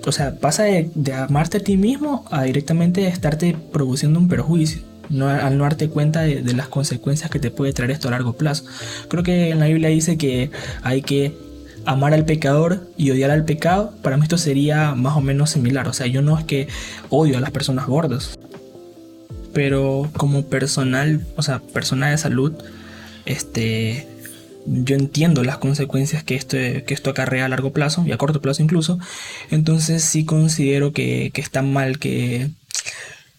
o sea, pasa de, amarte a ti mismo a directamente estarte produciendo un perjuicio. No, al no darte cuenta de, las consecuencias que te puede traer esto a largo plazo. Creo que en la Biblia dice que hay que amar al pecador y odiar al pecado. Para mí esto sería más o menos similar. O sea, yo no es que odio a las personas gordas. Pero como personal, o sea, persona de salud, este, yo entiendo las consecuencias que esto, que esto acarrea a largo plazo y a corto plazo incluso. Entonces sí considero que, que está mal que,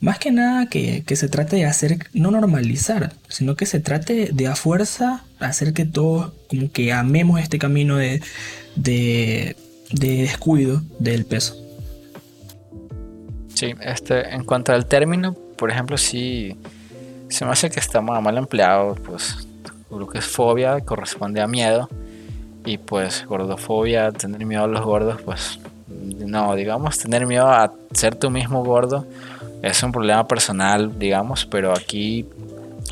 más que nada que, se trate de hacer, no normalizar, sino que se trate de a fuerza hacer que todos como que amemos este camino de, de, descuido del peso. Sí, este, en cuanto al término, por ejemplo, si se me hace que está mal empleado, pues lo que es fobia corresponde a miedo y pues gordofobia, tener miedo a los gordos, pues no, digamos, tener miedo a ser tú mismo gordo es un problema personal, digamos, pero aquí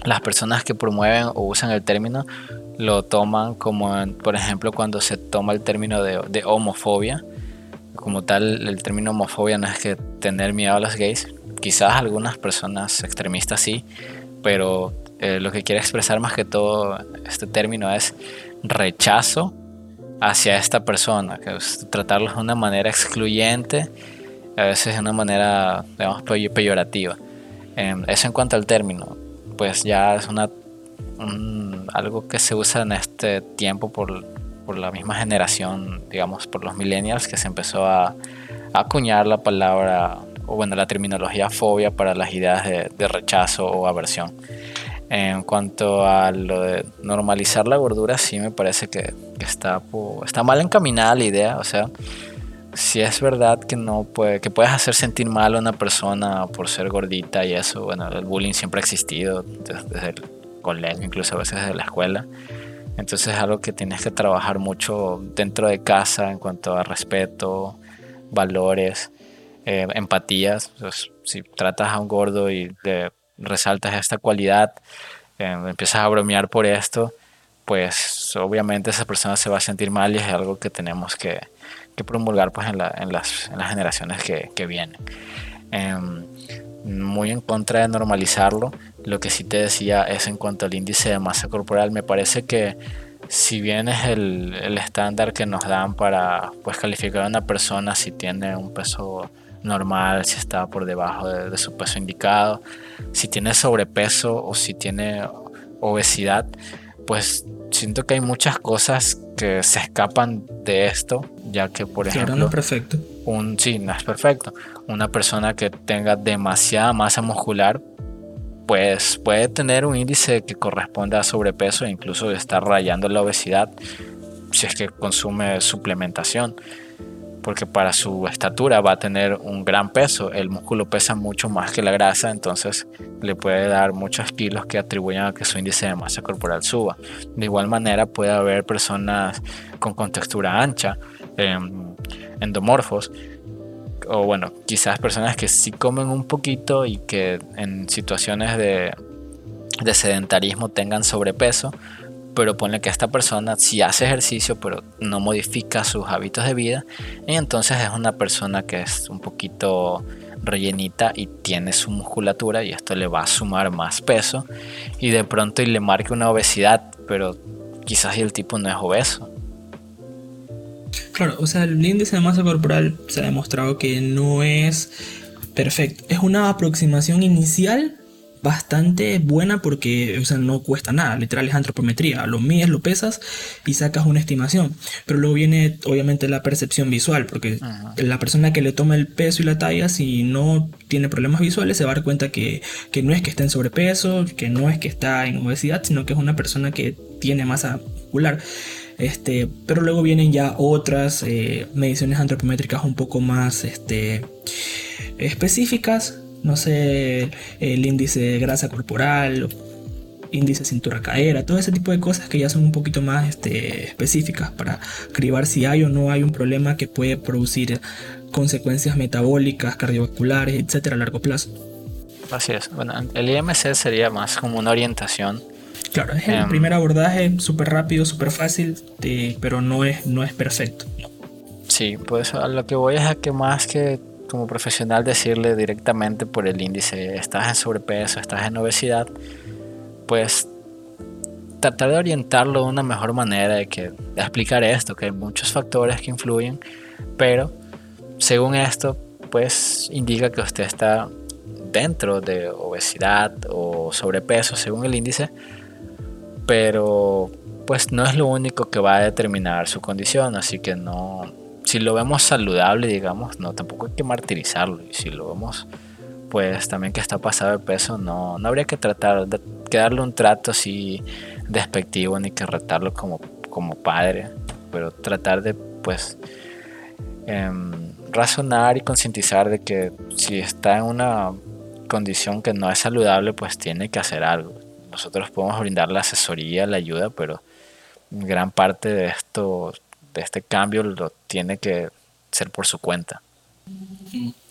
las personas que promueven o usan el término lo toman como, por ejemplo, cuando se toma el término de, homofobia. Como tal, el término homofobia no es que tener miedo a los gays. Quizás algunas personas extremistas sí, pero eh, lo que quiere expresar más que todo este término es rechazo hacia esta persona, que es tratarlos de una manera excluyente, a veces de una manera, digamos, peyorativa. Em, eso en cuanto al término, pues ya es una algo que se usa en este tiempo por, por, la misma generación, digamos, por los millennials, que se empezó a, acuñar la palabra, o bueno, la terminología fobia para las ideas de, de rechazo o aversión. En cuanto a lo de normalizar la gordura, sí me parece que, está, está mal encaminada la idea. O sea, si es verdad que no puede, que puedes hacer sentir mal a una persona por ser gordita y eso, bueno, el bullying siempre ha existido desde, el colegio, incluso a veces desde la escuela. Entonces es algo que tienes que trabajar mucho dentro de casa en cuanto a respeto, valores, eh, empatías. si tratas a un gordo y le resaltas esta cualidad, em, empiezas a bromear por esto, pues obviamente esa persona se va a sentir mal y es algo que tenemos que, promulgar pues en, las, generaciones que, vienen. Em, muy en contra de normalizarlo. Lo que sí te decía es en cuanto al índice de masa corporal, me parece que si bien es el, el estándar que nos dan para pues, calificar a una persona si tiene un peso normal, si está por debajo de, su peso indicado, si tiene sobrepeso o si tiene obesidad, pues siento que hay muchas cosas que se escapan de esto, ya que por ejemplo... no es perfecto. Un, sí, no es perfecto. Una persona que tenga demasiada masa muscular, pues puede tener un índice que corresponda a sobrepeso e incluso estar rayando la obesidad si es que consume suplementación porque para su estatura va a tener un gran peso. El músculo pesa mucho más que la grasa, entonces le puede dar muchos kilos que atribuyan a que su índice de masa corporal suba. De igual manera puede haber personas con contextura ancha, em, endomorfos, o bueno, quizás personas que sí comen un poquito y que en situaciones de sedentarismo tengan sobrepeso, pero pone que esta persona sí hace ejercicio, pero no modifica sus hábitos de vida, y entonces es una persona que es un poquito rellenita y tiene su musculatura y esto le va a sumar más peso y de pronto y le marque una obesidad, pero quizás el tipo no es obeso. Claro, o sea, el índice de masa corporal se ha demostrado que no es perfecto. Es una aproximación inicial bastante buena porque o sea, no cuesta nada, literal es antropometría, lo mides, lo pesas y sacas una estimación. Pero luego viene obviamente la percepción visual, porque la persona que le toma el peso y la talla, si no tiene problemas visuales, se va a dar cuenta que, no es que está en sobrepeso, que no es que está en obesidad, sino que es una persona que tiene masa muscular. Este, pero luego vienen ya otras eh, mediciones antropométricas un poco más este, específicas no sé, el índice de grasa corporal, índice cintura cadera, todo ese tipo de cosas que ya son un poquito más este, específicas para cribar si hay o no hay un problema que puede producir consecuencias metabólicas, cardiovasculares, etcétera a largo plazo. Así es. Bueno, el IMC sería más como una orientación. Claro, es el em, primer abordaje súper rápido, súper fácil, pero no es, no es perfecto. Sí, pues a lo que voy es a que más que como profesional decirle directamente por el índice, estás en sobrepeso, estás en obesidad, pues tratar de orientarlo de una mejor manera de que explicar esto, que hay muchos factores que influyen, pero según esto, pues indica que usted está dentro de obesidad o sobrepeso según el índice, pero pues no es lo único que va a determinar su condición, así que no, si lo vemos saludable, digamos, no, tampoco hay que martirizarlo. Y si lo vemos, pues también que está pasado de peso, no, no habría que tratar de darle un trato así despectivo ni que retarlo como, como padre, pero tratar de, pues, em, razonar y concientizar de que si está en una condición que no es saludable, pues tiene que hacer algo. nosotros podemos brindar la asesoría, la ayuda, pero gran parte de esto, este cambio, lo tiene que ser por su cuenta.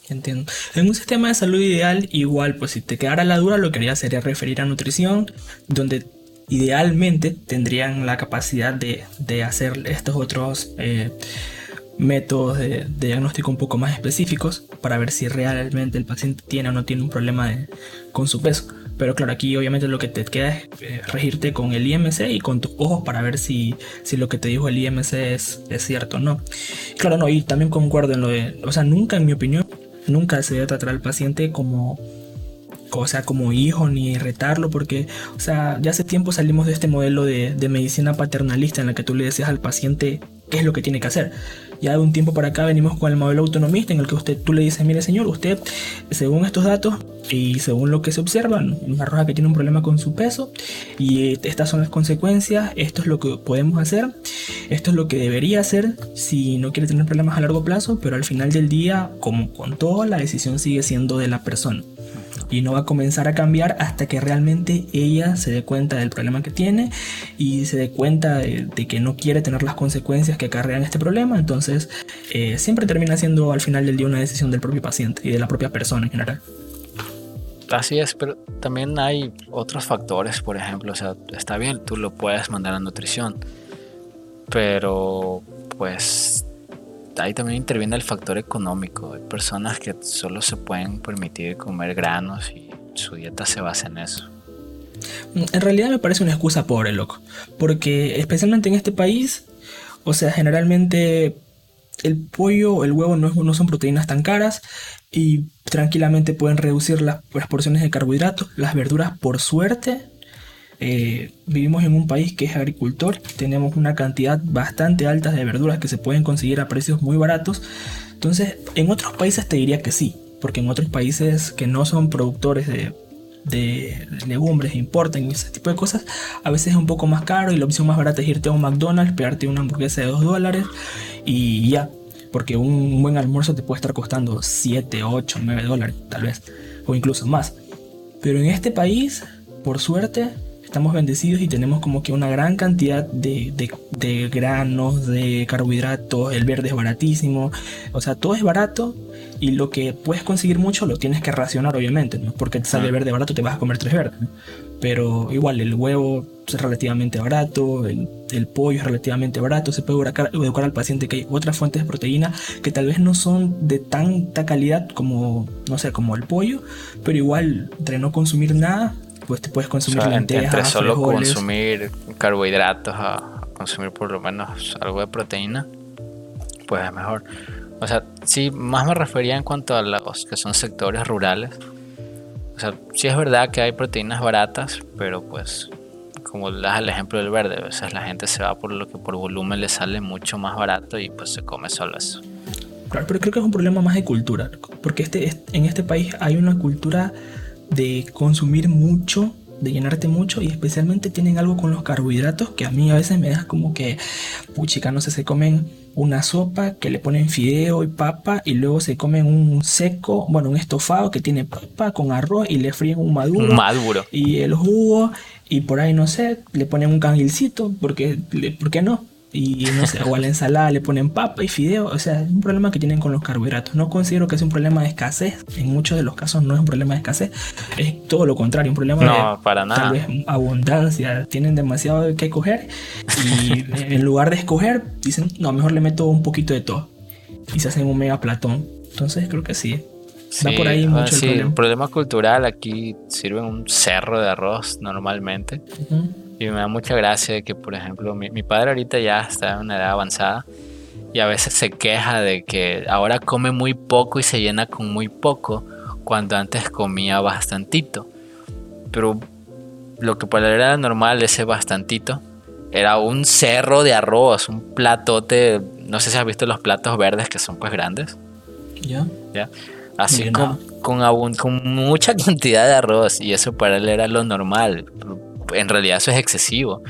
Entiendo. En un sistema de salud ideal, igual, pues si te quedara la duda, lo que haría sería referir a nutrición, donde idealmente tendrían la capacidad de, hacer estos otros eh, métodos de, diagnóstico un poco más específicos para ver si realmente el paciente tiene o no tiene un problema con su peso. Pero claro, aquí obviamente lo que te queda es eh, regirte con el IMC y con tus ojos para ver si, si lo que te dijo el IMC es, es cierto o no. Claro, no, y también concuerdo en lo de, o sea, nunca en mi opinión, nunca se debe tratar al paciente como o sea, como hijo ni retarlo, porque, o sea, ya hace tiempo salimos de este modelo de, de medicina paternalista en la que tú le decías al paciente qué es lo que tiene que hacer. Ya de un tiempo para acá venimos con el modelo autonomista en el que usted, tú le dices, mire señor, usted, según estos datos y según lo que se observa, arroja que tiene un problema con su peso y estas son las consecuencias, esto es lo que podemos hacer, esto es lo que debería hacer si no quiere tener problemas a largo plazo, pero al final del día, como con todo, la decisión sigue siendo de la persona y no va a comenzar a cambiar hasta que realmente ella se dé cuenta del problema que tiene y se dé cuenta de, que no quiere tener las consecuencias que acarrean este problema. Entonces, eh, siempre termina siendo al final del día una decisión del propio paciente y de la propia persona en general. Así es, pero también hay otros factores, por ejemplo, o sea, está bien, tú lo puedes mandar a nutrición, pero pues ahí también interviene el factor económico. Hay personas que solo se pueden permitir comer granos y su dieta se basa en eso. En realidad me parece una excusa pobre, loco. Porque especialmente en este país, o sea, generalmente el pollo o el huevo no, no, son proteínas tan caras y tranquilamente pueden reducir las, las porciones de carbohidratos. Las verduras, por suerte, eh, vivimos en un país que es agricultor, tenemos una cantidad bastante alta de verduras que se pueden conseguir a precios muy baratos. Entonces, en otros países te diría que sí, porque en otros países que no son productores de, de legumbres, importan ese tipo de cosas, a veces es un poco más caro y la opción más barata es irte a un McDonald's, pegarte una hamburguesa de 2 dólares y ya. Porque un buen almuerzo te puede estar costando 7, 8, 9 dólares, tal vez, o incluso más. Pero en este país, por suerte, estamos bendecidos y tenemos como que una gran cantidad de, granos, de carbohidratos, el verde es baratísimo, o sea, todo es barato y lo que puedes conseguir mucho lo tienes que racionar obviamente, ¿no? porque te sale verde barato te vas a comer tres verdes, pero igual el huevo es relativamente barato, el, pollo es relativamente barato, se puede educar, educar, al paciente que hay otras fuentes de proteína que tal vez no son de tanta calidad como, no sé, como el pollo, pero igual entre no consumir nada pues te puedes consumir Entre solo consumir carbohidratos a consumir por lo menos algo de proteína, pues es mejor. O sea, sí, más me refería en cuanto a los que son sectores rurales. O sea, sí es verdad que hay proteínas baratas, pero pues como das el ejemplo del verde, a veces la gente se va por lo que por volumen le sale mucho más barato y pues se come solo eso. Claro, pero creo que es un problema más de cultura, porque este, en este país hay una cultura de consumir mucho, de llenarte mucho y especialmente tienen algo con los carbohidratos que a mí a veces me da como que, puchica, no sé, se comen una sopa que le ponen fideo y papa y luego se comen un seco, bueno, un estofado que tiene papa con arroz y le fríen un maduro. Maduro. Y el jugo y por ahí no sé, le ponen un canguilcito porque, ¿por qué no? Y no sé, o a la ensalada le ponen papa y fideo, o sea, es un problema que tienen con los carbohidratos. No considero que sea un problema de escasez, en muchos de los casos no es un problema de escasez, es todo lo contrario, un problema de para nada. tal vez abundancia, tienen demasiado que coger y en lugar de escoger dicen, no, mejor le meto un poquito de todo y se hacen un mega platón. Entonces creo que sí. Va por ahí mucho el problema. problema cultural aquí sirven un cerro de arroz normalmente. Y me da mucha gracia que, por ejemplo, mi, mi, padre ahorita ya está en una edad avanzada y a veces se queja de que ahora come muy poco y se llena con muy poco cuando antes comía bastantito. Pero lo que para él era normal, ese bastantito, era un cerro de arroz, un platote, no sé si has visto los platos verdes que son pues grandes. Ya. Ya. Así con, con, con mucha cantidad de arroz y eso para él era lo normal en realidad eso es excesivo.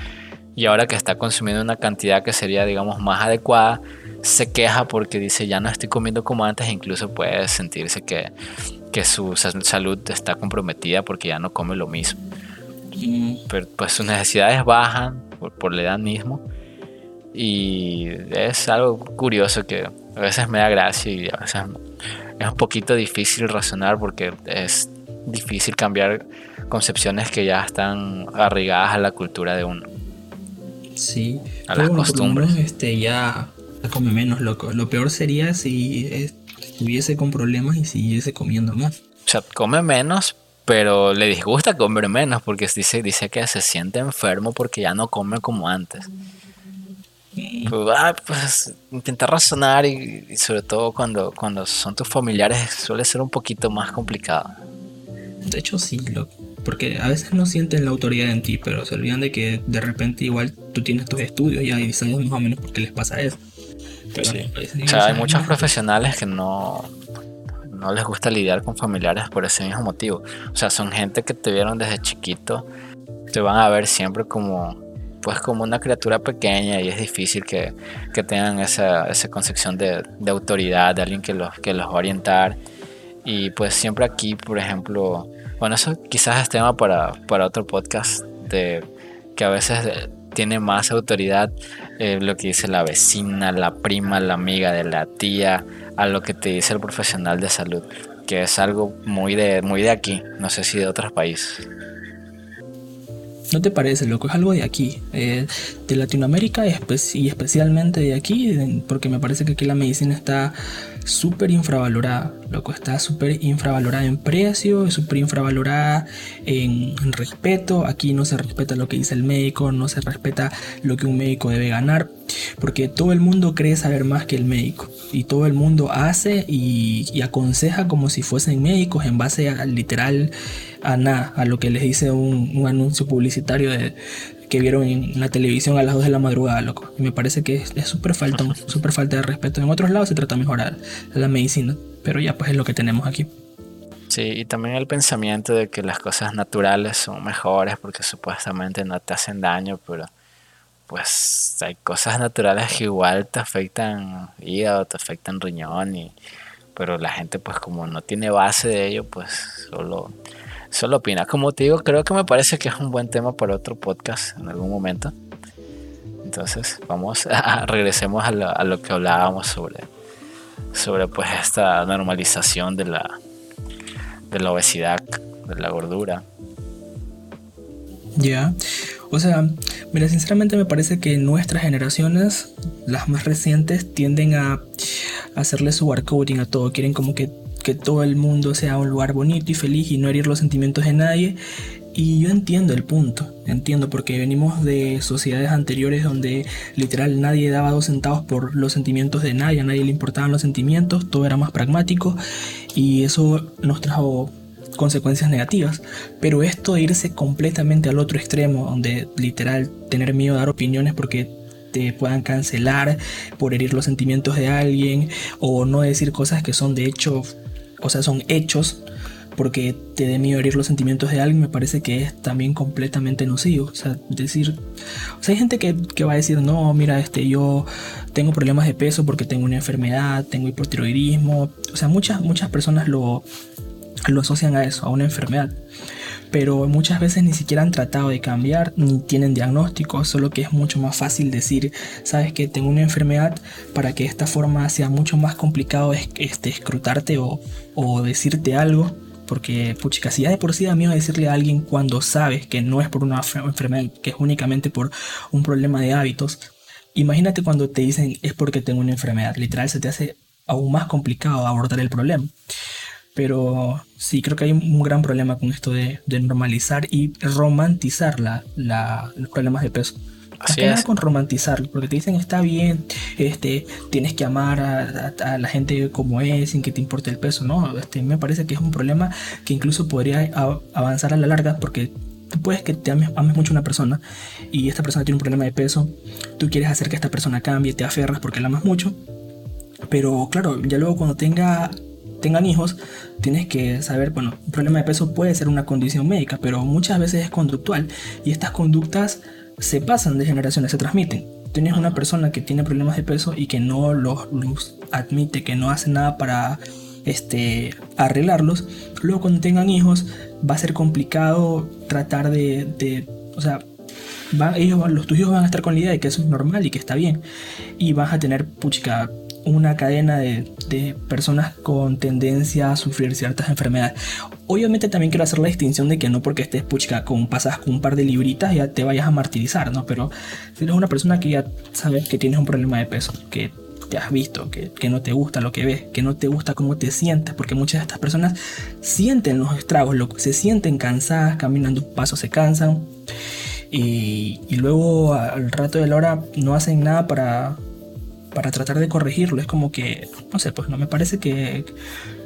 Y ahora que está consumiendo una cantidad que sería, digamos, más adecuada, se queja porque dice, ya no estoy comiendo como antes, e incluso puede sentirse que, que su salud está comprometida porque ya no come lo mismo. pero pues sus necesidades bajan por, la edad mismo. Y es algo curioso que a veces me da gracia y a veces es un poquito difícil razonar porque es difícil cambiar concepciones que ya están arraigadas a la cultura de uno. Sí, a las costumbres. este, ya come menos, loco. Lo peor sería si estuviese con problemas y siguiese comiendo más. O sea, come menos, pero le disgusta comer menos porque dice, dice que se siente enfermo porque ya no come como antes. Pues, ah, pues intentar razonar y, sobre todo cuando, cuando son tus familiares suele ser un poquito más complicado. De hecho sí, porque a veces no sienten la autoridad en ti, pero se olvidan de que de repente igual tú tienes tus estudios ya y sabes más o menos por qué les pasa eso. sí. o sea, hay muchos profesionales que no, no les gusta lidiar con familiares por ese mismo motivo. O sea, son gente que te vieron desde chiquito, te van a ver siempre como pues como una criatura pequeña y es difícil que, tengan esa, concepción de, autoridad, de alguien que los, que los va a orientar. Y pues siempre aquí, por ejemplo, bueno, eso quizás es tema para, otro podcast, de que a veces tiene más autoridad eh, lo que dice la vecina, la prima, la amiga de la tía, a lo que te dice el profesional de salud, que es algo muy de, muy de aquí, no sé si de otros países. ¿No te parece, loco? Es algo de aquí, eh, de Latinoamérica y especialmente de aquí, porque me parece que aquí la medicina está súper infravalorada, loco, está súper infravalorada en precio, súper infravalorada en, respeto, aquí no se respeta lo que dice el médico, no se respeta lo que un médico debe ganar, porque todo el mundo cree saber más que el médico. Y todo el mundo hace y, aconseja como si fuesen médicos en base a literal a nada, a lo que les dice un, anuncio publicitario de, que vieron en la televisión a las 2 de la madrugada, loco. Y me parece que es súper falta, super falta de respeto. En otros lados se trata de mejorar la medicina, pero ya pues es lo que tenemos aquí. Sí, y también el pensamiento de que las cosas naturales son mejores porque supuestamente no te hacen daño, pero pues hay cosas naturales que igual te afectan hígado, te afectan riñón, y, pero la gente pues como no tiene base de ello, pues solo solo opina. Como te digo, creo que me parece que es un buen tema para otro podcast en algún momento. Entonces, vamos a regresemos a lo, que hablábamos sobre, sobre pues esta normalización de la, de la obesidad, de la gordura. Ya, o sea, mira, sinceramente me parece que nuestras generaciones, las más recientes, tienden a hacerle su barcoding a todo, quieren como que que todo el mundo sea un lugar bonito y feliz y no herir los sentimientos de nadie. Y yo entiendo el punto, entiendo, porque venimos de sociedades anteriores donde literal nadie daba dos centavos por los sentimientos de nadie, a nadie le importaban los sentimientos, todo era más pragmático y eso nos trajo consecuencias negativas. Pero esto de irse completamente al otro extremo, donde literal tener miedo a dar opiniones porque te puedan cancelar por herir los sentimientos de alguien o no decir cosas que son de hecho o sea, son hechos, porque te dé miedo herir los sentimientos de alguien, me parece que es también completamente nocivo. O sea, decir, o sea, hay gente que, va a decir, no, mira, este, yo tengo problemas de peso porque tengo una enfermedad, tengo hipotiroidismo. O sea, muchas, muchas personas lo, lo asocian a eso, a una enfermedad pero muchas veces ni siquiera han tratado de cambiar ni tienen diagnóstico, solo que es mucho más fácil decir, sabes que tengo una enfermedad para que de esta forma sea mucho más complicado este, escrutarte o, decirte algo. Porque, puchica, si ya de por sí da miedo decirle a alguien cuando sabes que no es por una enfermedad, que es únicamente por un problema de hábitos, imagínate cuando te dicen es porque tengo una enfermedad. Literal, se te hace aún más complicado abordar el problema. Pero sí, creo que hay un gran problema con esto de, normalizar y romantizar la, los problemas de peso. Así es. con romantizarlo, porque te dicen está bien, este, tienes que amar a, la gente como es, sin que te importe el peso, ¿no? Este, me parece que es un problema que incluso podría avanzar a la larga, porque tú puedes que te ames, ames, mucho a una persona y esta persona tiene un problema de peso, tú quieres hacer que esta persona cambie, te aferras porque la amas mucho, pero claro, ya luego cuando tenga tengan hijos, tienes que saber, bueno, un problema de peso puede ser una condición médica, pero muchas veces es conductual y estas conductas se pasan de generaciones, se transmiten. Tienes una persona que tiene problemas de peso y que no los, admite, que no hace nada para este, arreglarlos, luego cuando tengan hijos va a ser complicado tratar de, o sea, ellos, los tuyos van a estar con la idea de que eso es normal y que está bien. Y vas a tener, puchica, una cadena de, personas con tendencia a sufrir ciertas enfermedades. Obviamente también quiero hacer la distinción de que no porque estés puchica con pasas con un par de libritas ya te vayas a martirizar, ¿no? Pero si eres una persona que ya sabes que tienes un problema de peso, que te has visto, que, no te gusta lo que ves, que no te gusta cómo te sientes, porque muchas de estas personas sienten los estragos, se sienten cansadas, caminando un paso se cansan y luego al rato de la hora no hacen nada para, para tratar de corregirlo. Es como que, no sé, pues no me parece que,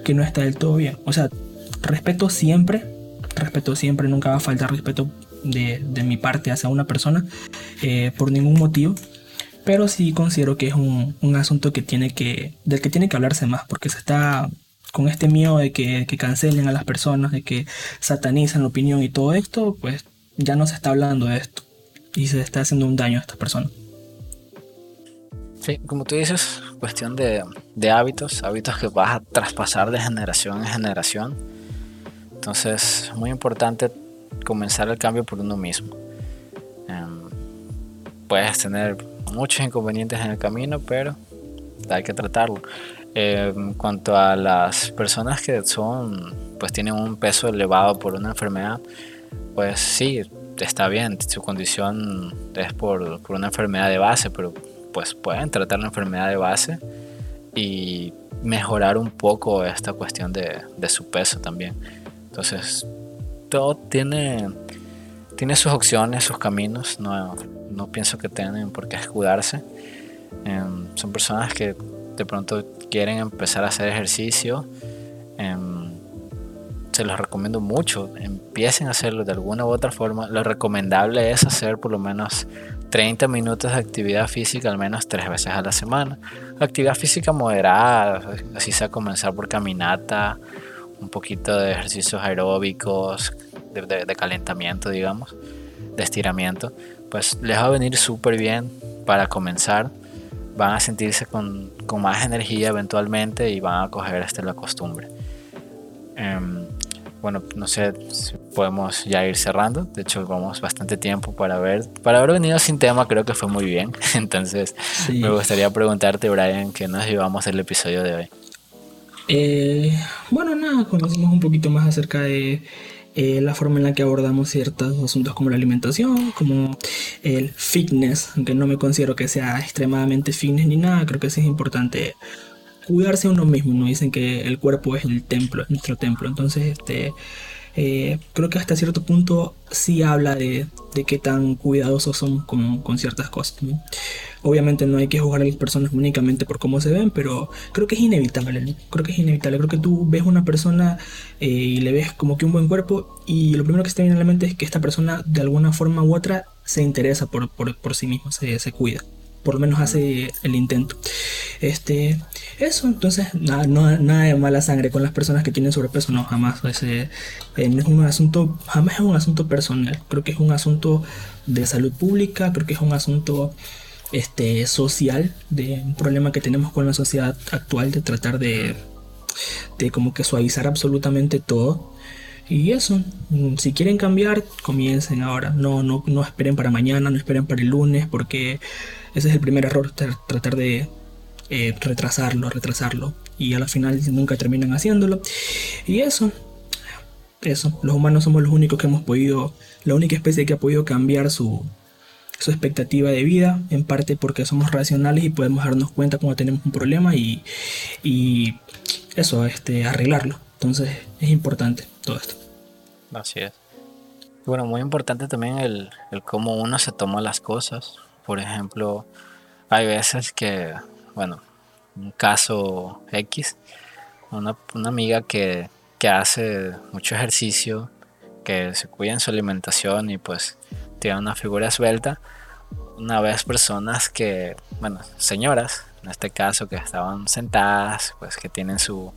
que no está del todo bien. O sea, respeto siempre, respeto siempre, nunca va a faltar respeto de, de mi parte hacia una persona eh, por ningún motivo. Pero sí considero que es un, un, asunto que tiene que, del que tiene que hablarse más, porque se está con este miedo de que, que cancelen a las personas, de que satanizan la opinión y todo esto, pues ya no se está hablando de esto y se está haciendo un daño a estas personas. Sí, como tú dices, cuestión de, hábitos, hábitos que vas a traspasar de generación en generación. Entonces, es muy importante comenzar el cambio por uno mismo. Em, puedes tener muchos inconvenientes en el camino, pero hay que tratarlo. Em, en cuanto a las personas que son, pues tienen un peso elevado por una enfermedad, pues sí, está bien, su condición es por, por una enfermedad de base, pero pues pueden tratar la enfermedad de base y mejorar un poco esta cuestión de, su peso también. Entonces, todo tiene, tiene sus opciones, sus caminos. No, no pienso que tengan por qué escudarse. Em, son personas que de pronto quieren empezar a hacer ejercicio. Em, se los recomiendo mucho. Empiecen a hacerlo de alguna u otra forma. Lo recomendable es hacer por lo menos 30 minutos de actividad física al menos tres veces a la semana. Actividad física moderada, así sea comenzar por caminata, un poquito de ejercicios aeróbicos, de, calentamiento, digamos, de estiramiento, pues les va a venir súper bien para comenzar. Van a sentirse con, más energía eventualmente y van a coger este la costumbre. Em, bueno, no sé si podemos ya ir cerrando. De hecho, vamos bastante tiempo para ver. Para haber venido sin tema, creo que fue muy bien. Entonces, me gustaría preguntarte, Brian, ¿qué nos llevamos del episodio de hoy? Eh, bueno, nada, conocimos un poquito más acerca de eh, la forma en la que abordamos ciertos asuntos como la alimentación, como el fitness, aunque no me considero que sea extremadamente fitness ni nada, creo que sí es importante cuidarse uno mismo, ¿no? Dicen que el cuerpo es el templo, nuestro templo. Entonces, este, eh, creo que hasta cierto punto sí habla de, de qué tan cuidadosos somos con, con ciertas cosas. Obviamente no hay que juzgar a las personas únicamente por cómo se ven, pero creo que es inevitable. Creo que es inevitable. Creo que tú ves una persona eh, y le ves como que un buen cuerpo y lo primero que se te viene a la mente es que esta persona de alguna forma u otra se interesa por, por, por sí mismo, se cuida por lo menos hace el intento. Este, eso, entonces, nada, no, nada de mala sangre con las personas que tienen sobrepeso, no, jamás. Ese, eh, no es un asunto, jamás es un asunto personal. Creo que es un asunto de salud pública, creo que es un asunto este, social, de un problema que tenemos con la sociedad actual de tratar de, de como que suavizar absolutamente todo. Y eso, mm, si quieren cambiar, comiencen ahora. No, no, no esperen para mañana, no esperen para el lunes, porque ese es el primer error, tratar de eh, retrasarlo, retrasarlo. Y a la final nunca terminan haciéndolo. Y eso, eso, los humanos somos los únicos que hemos podido, la única especie que ha podido cambiar su, su expectativa de vida, en parte porque somos racionales y podemos darnos cuenta cuando tenemos un problema y, y eso, este, arreglarlo. Entonces es importante todo esto. Así es. Bueno, muy importante también el, cómo uno se toma las cosas. Por ejemplo, hay veces que, bueno, un caso X, una, amiga que, que, hace mucho ejercicio, que se cuida en su alimentación y pues tiene una figura esbelta. Una vez personas que, bueno, señoras, en este caso, que estaban sentadas, pues que tienen su,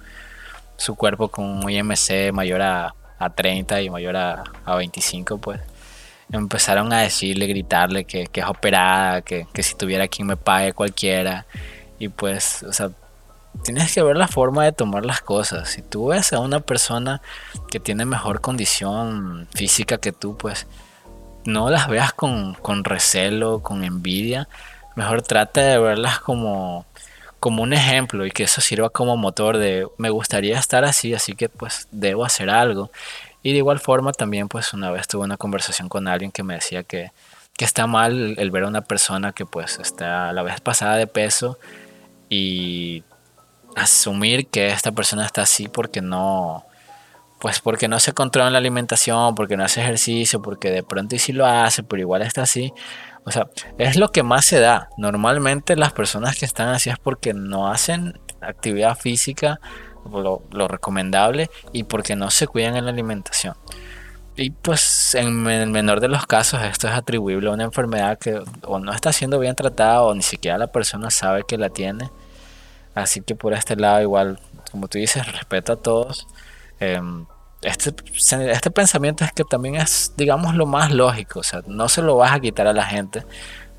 su cuerpo con un IMC mayor a a 30 y mayor a, a 25, pues empezaron a decirle, gritarle que, que es operada, que, que, si tuviera quien me pague cualquiera. Y pues, o sea, tienes que ver la forma de tomar las cosas. Si tú ves a una persona que tiene mejor condición física que tú, pues no las veas con, con recelo, con envidia. Mejor trata de verlas como, como un ejemplo y que eso sirva como motor de me gustaría estar así, así que pues debo hacer algo. Y de igual forma también pues una vez tuve una conversación con alguien que me decía que, que está mal el ver a una persona que pues está a la vez pasada de peso y asumir que esta persona está así porque no, pues porque no se controla la alimentación, porque no hace ejercicio, porque de pronto y si lo hace, pero igual está así. O sea, es lo que más se da. Normalmente las personas que están así es porque no hacen actividad física, lo, lo recomendable, y porque no se cuidan en la alimentación. Y pues en el menor de los casos esto es atribuible a una enfermedad que o no está siendo bien tratada o ni siquiera la persona sabe que la tiene Así que por este lado igual, como tú dices, respeto a todos. Em, este, este pensamiento es que también es, digamos, lo más lógico. O sea, no se lo vas a quitar a la gente,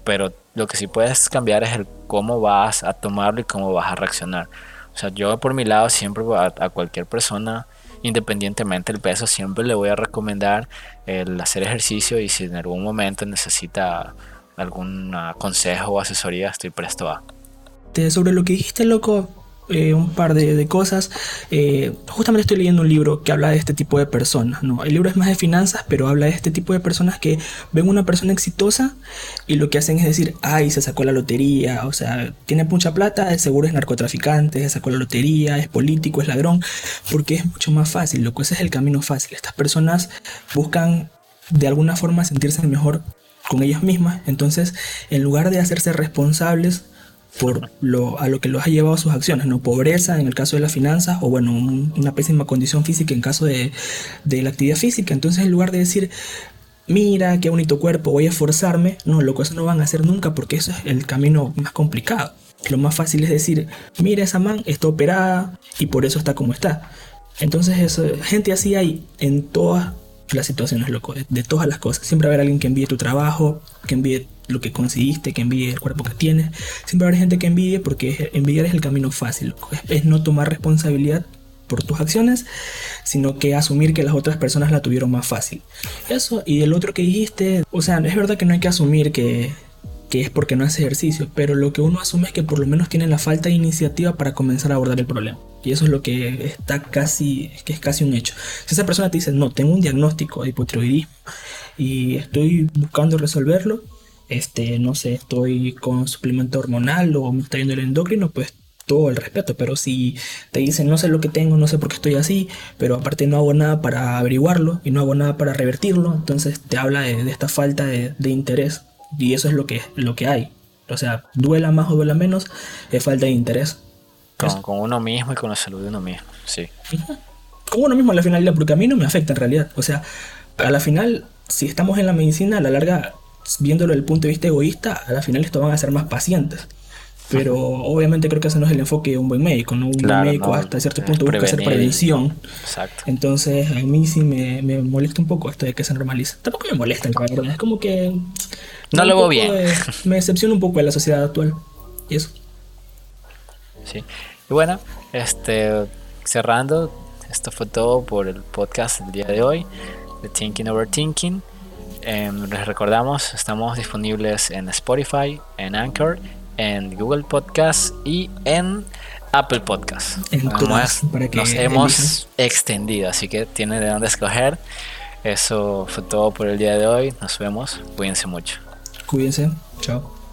pero lo que sí puedes cambiar es el cómo vas a tomarlo y cómo vas a reaccionar. O sea, yo por mi lado siempre a, a cualquier persona, independientemente del peso, siempre le voy a recomendar el hacer ejercicio y si en algún momento necesita algún consejo o asesoría, estoy presto a. Sobre lo que dijiste, loco, eh, un par de, cosas. Eh, justamente estoy leyendo un libro que habla de este tipo de personas. ¿no? El libro es más de finanzas, pero habla de este tipo de personas que ven una persona exitosa y lo que hacen es decir, ay, se sacó la lotería, o sea, tiene mucha plata, seguro es narcotraficante, se sacó la lotería, es político, es ladrón, porque es mucho más fácil, loco, ese es el camino fácil. Estas personas buscan de alguna forma sentirse mejor con ellas mismas, entonces en lugar de hacerse responsables por lo, a lo que los ha llevado sus acciones, ¿no? Pobreza en el caso de las finanzas o bueno, una pésima condición física en caso de, de, la actividad física. Entonces en lugar de decir, mira, qué bonito cuerpo, voy a esforzarme, no, lo que eso no van a hacer nunca porque eso es el camino más complicado. Lo más fácil es decir, mira, esa man está operada y por eso está como está. Entonces eso, gente así hay en todas las situaciones, loco, de, todas las cosas. Siempre va a haber alguien que envíe tu trabajo, que envíe lo que conseguiste, que envíe el cuerpo que tienes. Siempre haber gente que envíe porque envidiar es el camino fácil, Es, no tomar responsabilidad por tus acciones, sino que asumir que las otras personas la tuvieron más fácil. Eso, y el otro que dijiste, o sea, es verdad que no hay que asumir que, que es porque no hace ejercicio, pero lo que uno asume es que por lo menos tiene la falta de iniciativa para comenzar a abordar el problema. Y eso es lo que está casi, que es casi un hecho. Si esa persona te dice, no, tengo un diagnóstico de hipotiroidismo y estoy buscando resolverlo, este, no sé, estoy con suplemento hormonal o me está yendo el endocrino, pues todo el respeto, pero si te dicen no sé lo que tengo, no sé por qué estoy así, pero aparte no hago nada para averiguarlo y no hago nada para revertirlo, entonces te habla de, esta falta de, interés y eso es lo que, lo que hay. O sea, duela más o duela menos, es falta de interés. Con, con uno mismo y con la salud de uno mismo, sí. Con uno mismo a la finalidad, porque a mí no me afecta en realidad. O sea, a la final, si estamos en la medicina, a la larga viéndolo desde el punto de vista egoísta, a la final esto van a ser más pacientes. Pero obviamente creo que ese no es el enfoque de un buen médico, ¿no? Un buen médico hasta cierto punto busca hacer prevención. Exacto. Entonces a mí sí me, me, molesta un poco esto de que se normaliza. Tampoco me molesta, en realidad. Es como que... No lo veo bien. me decepciona un poco de la sociedad actual. Y eso. Sí. Y bueno, este cerrando, esto fue todo por el podcast del día de hoy, de Thinking Over Thinking. Em, les recordamos, estamos disponibles en Spotify, en Anchor, en Google Podcast y en Apple Podcast. nos hemos extendido, así que tienen de dónde escoger. Eso fue todo por el día de hoy. Nos vemos. Cuídense mucho. Cuídense. Chao.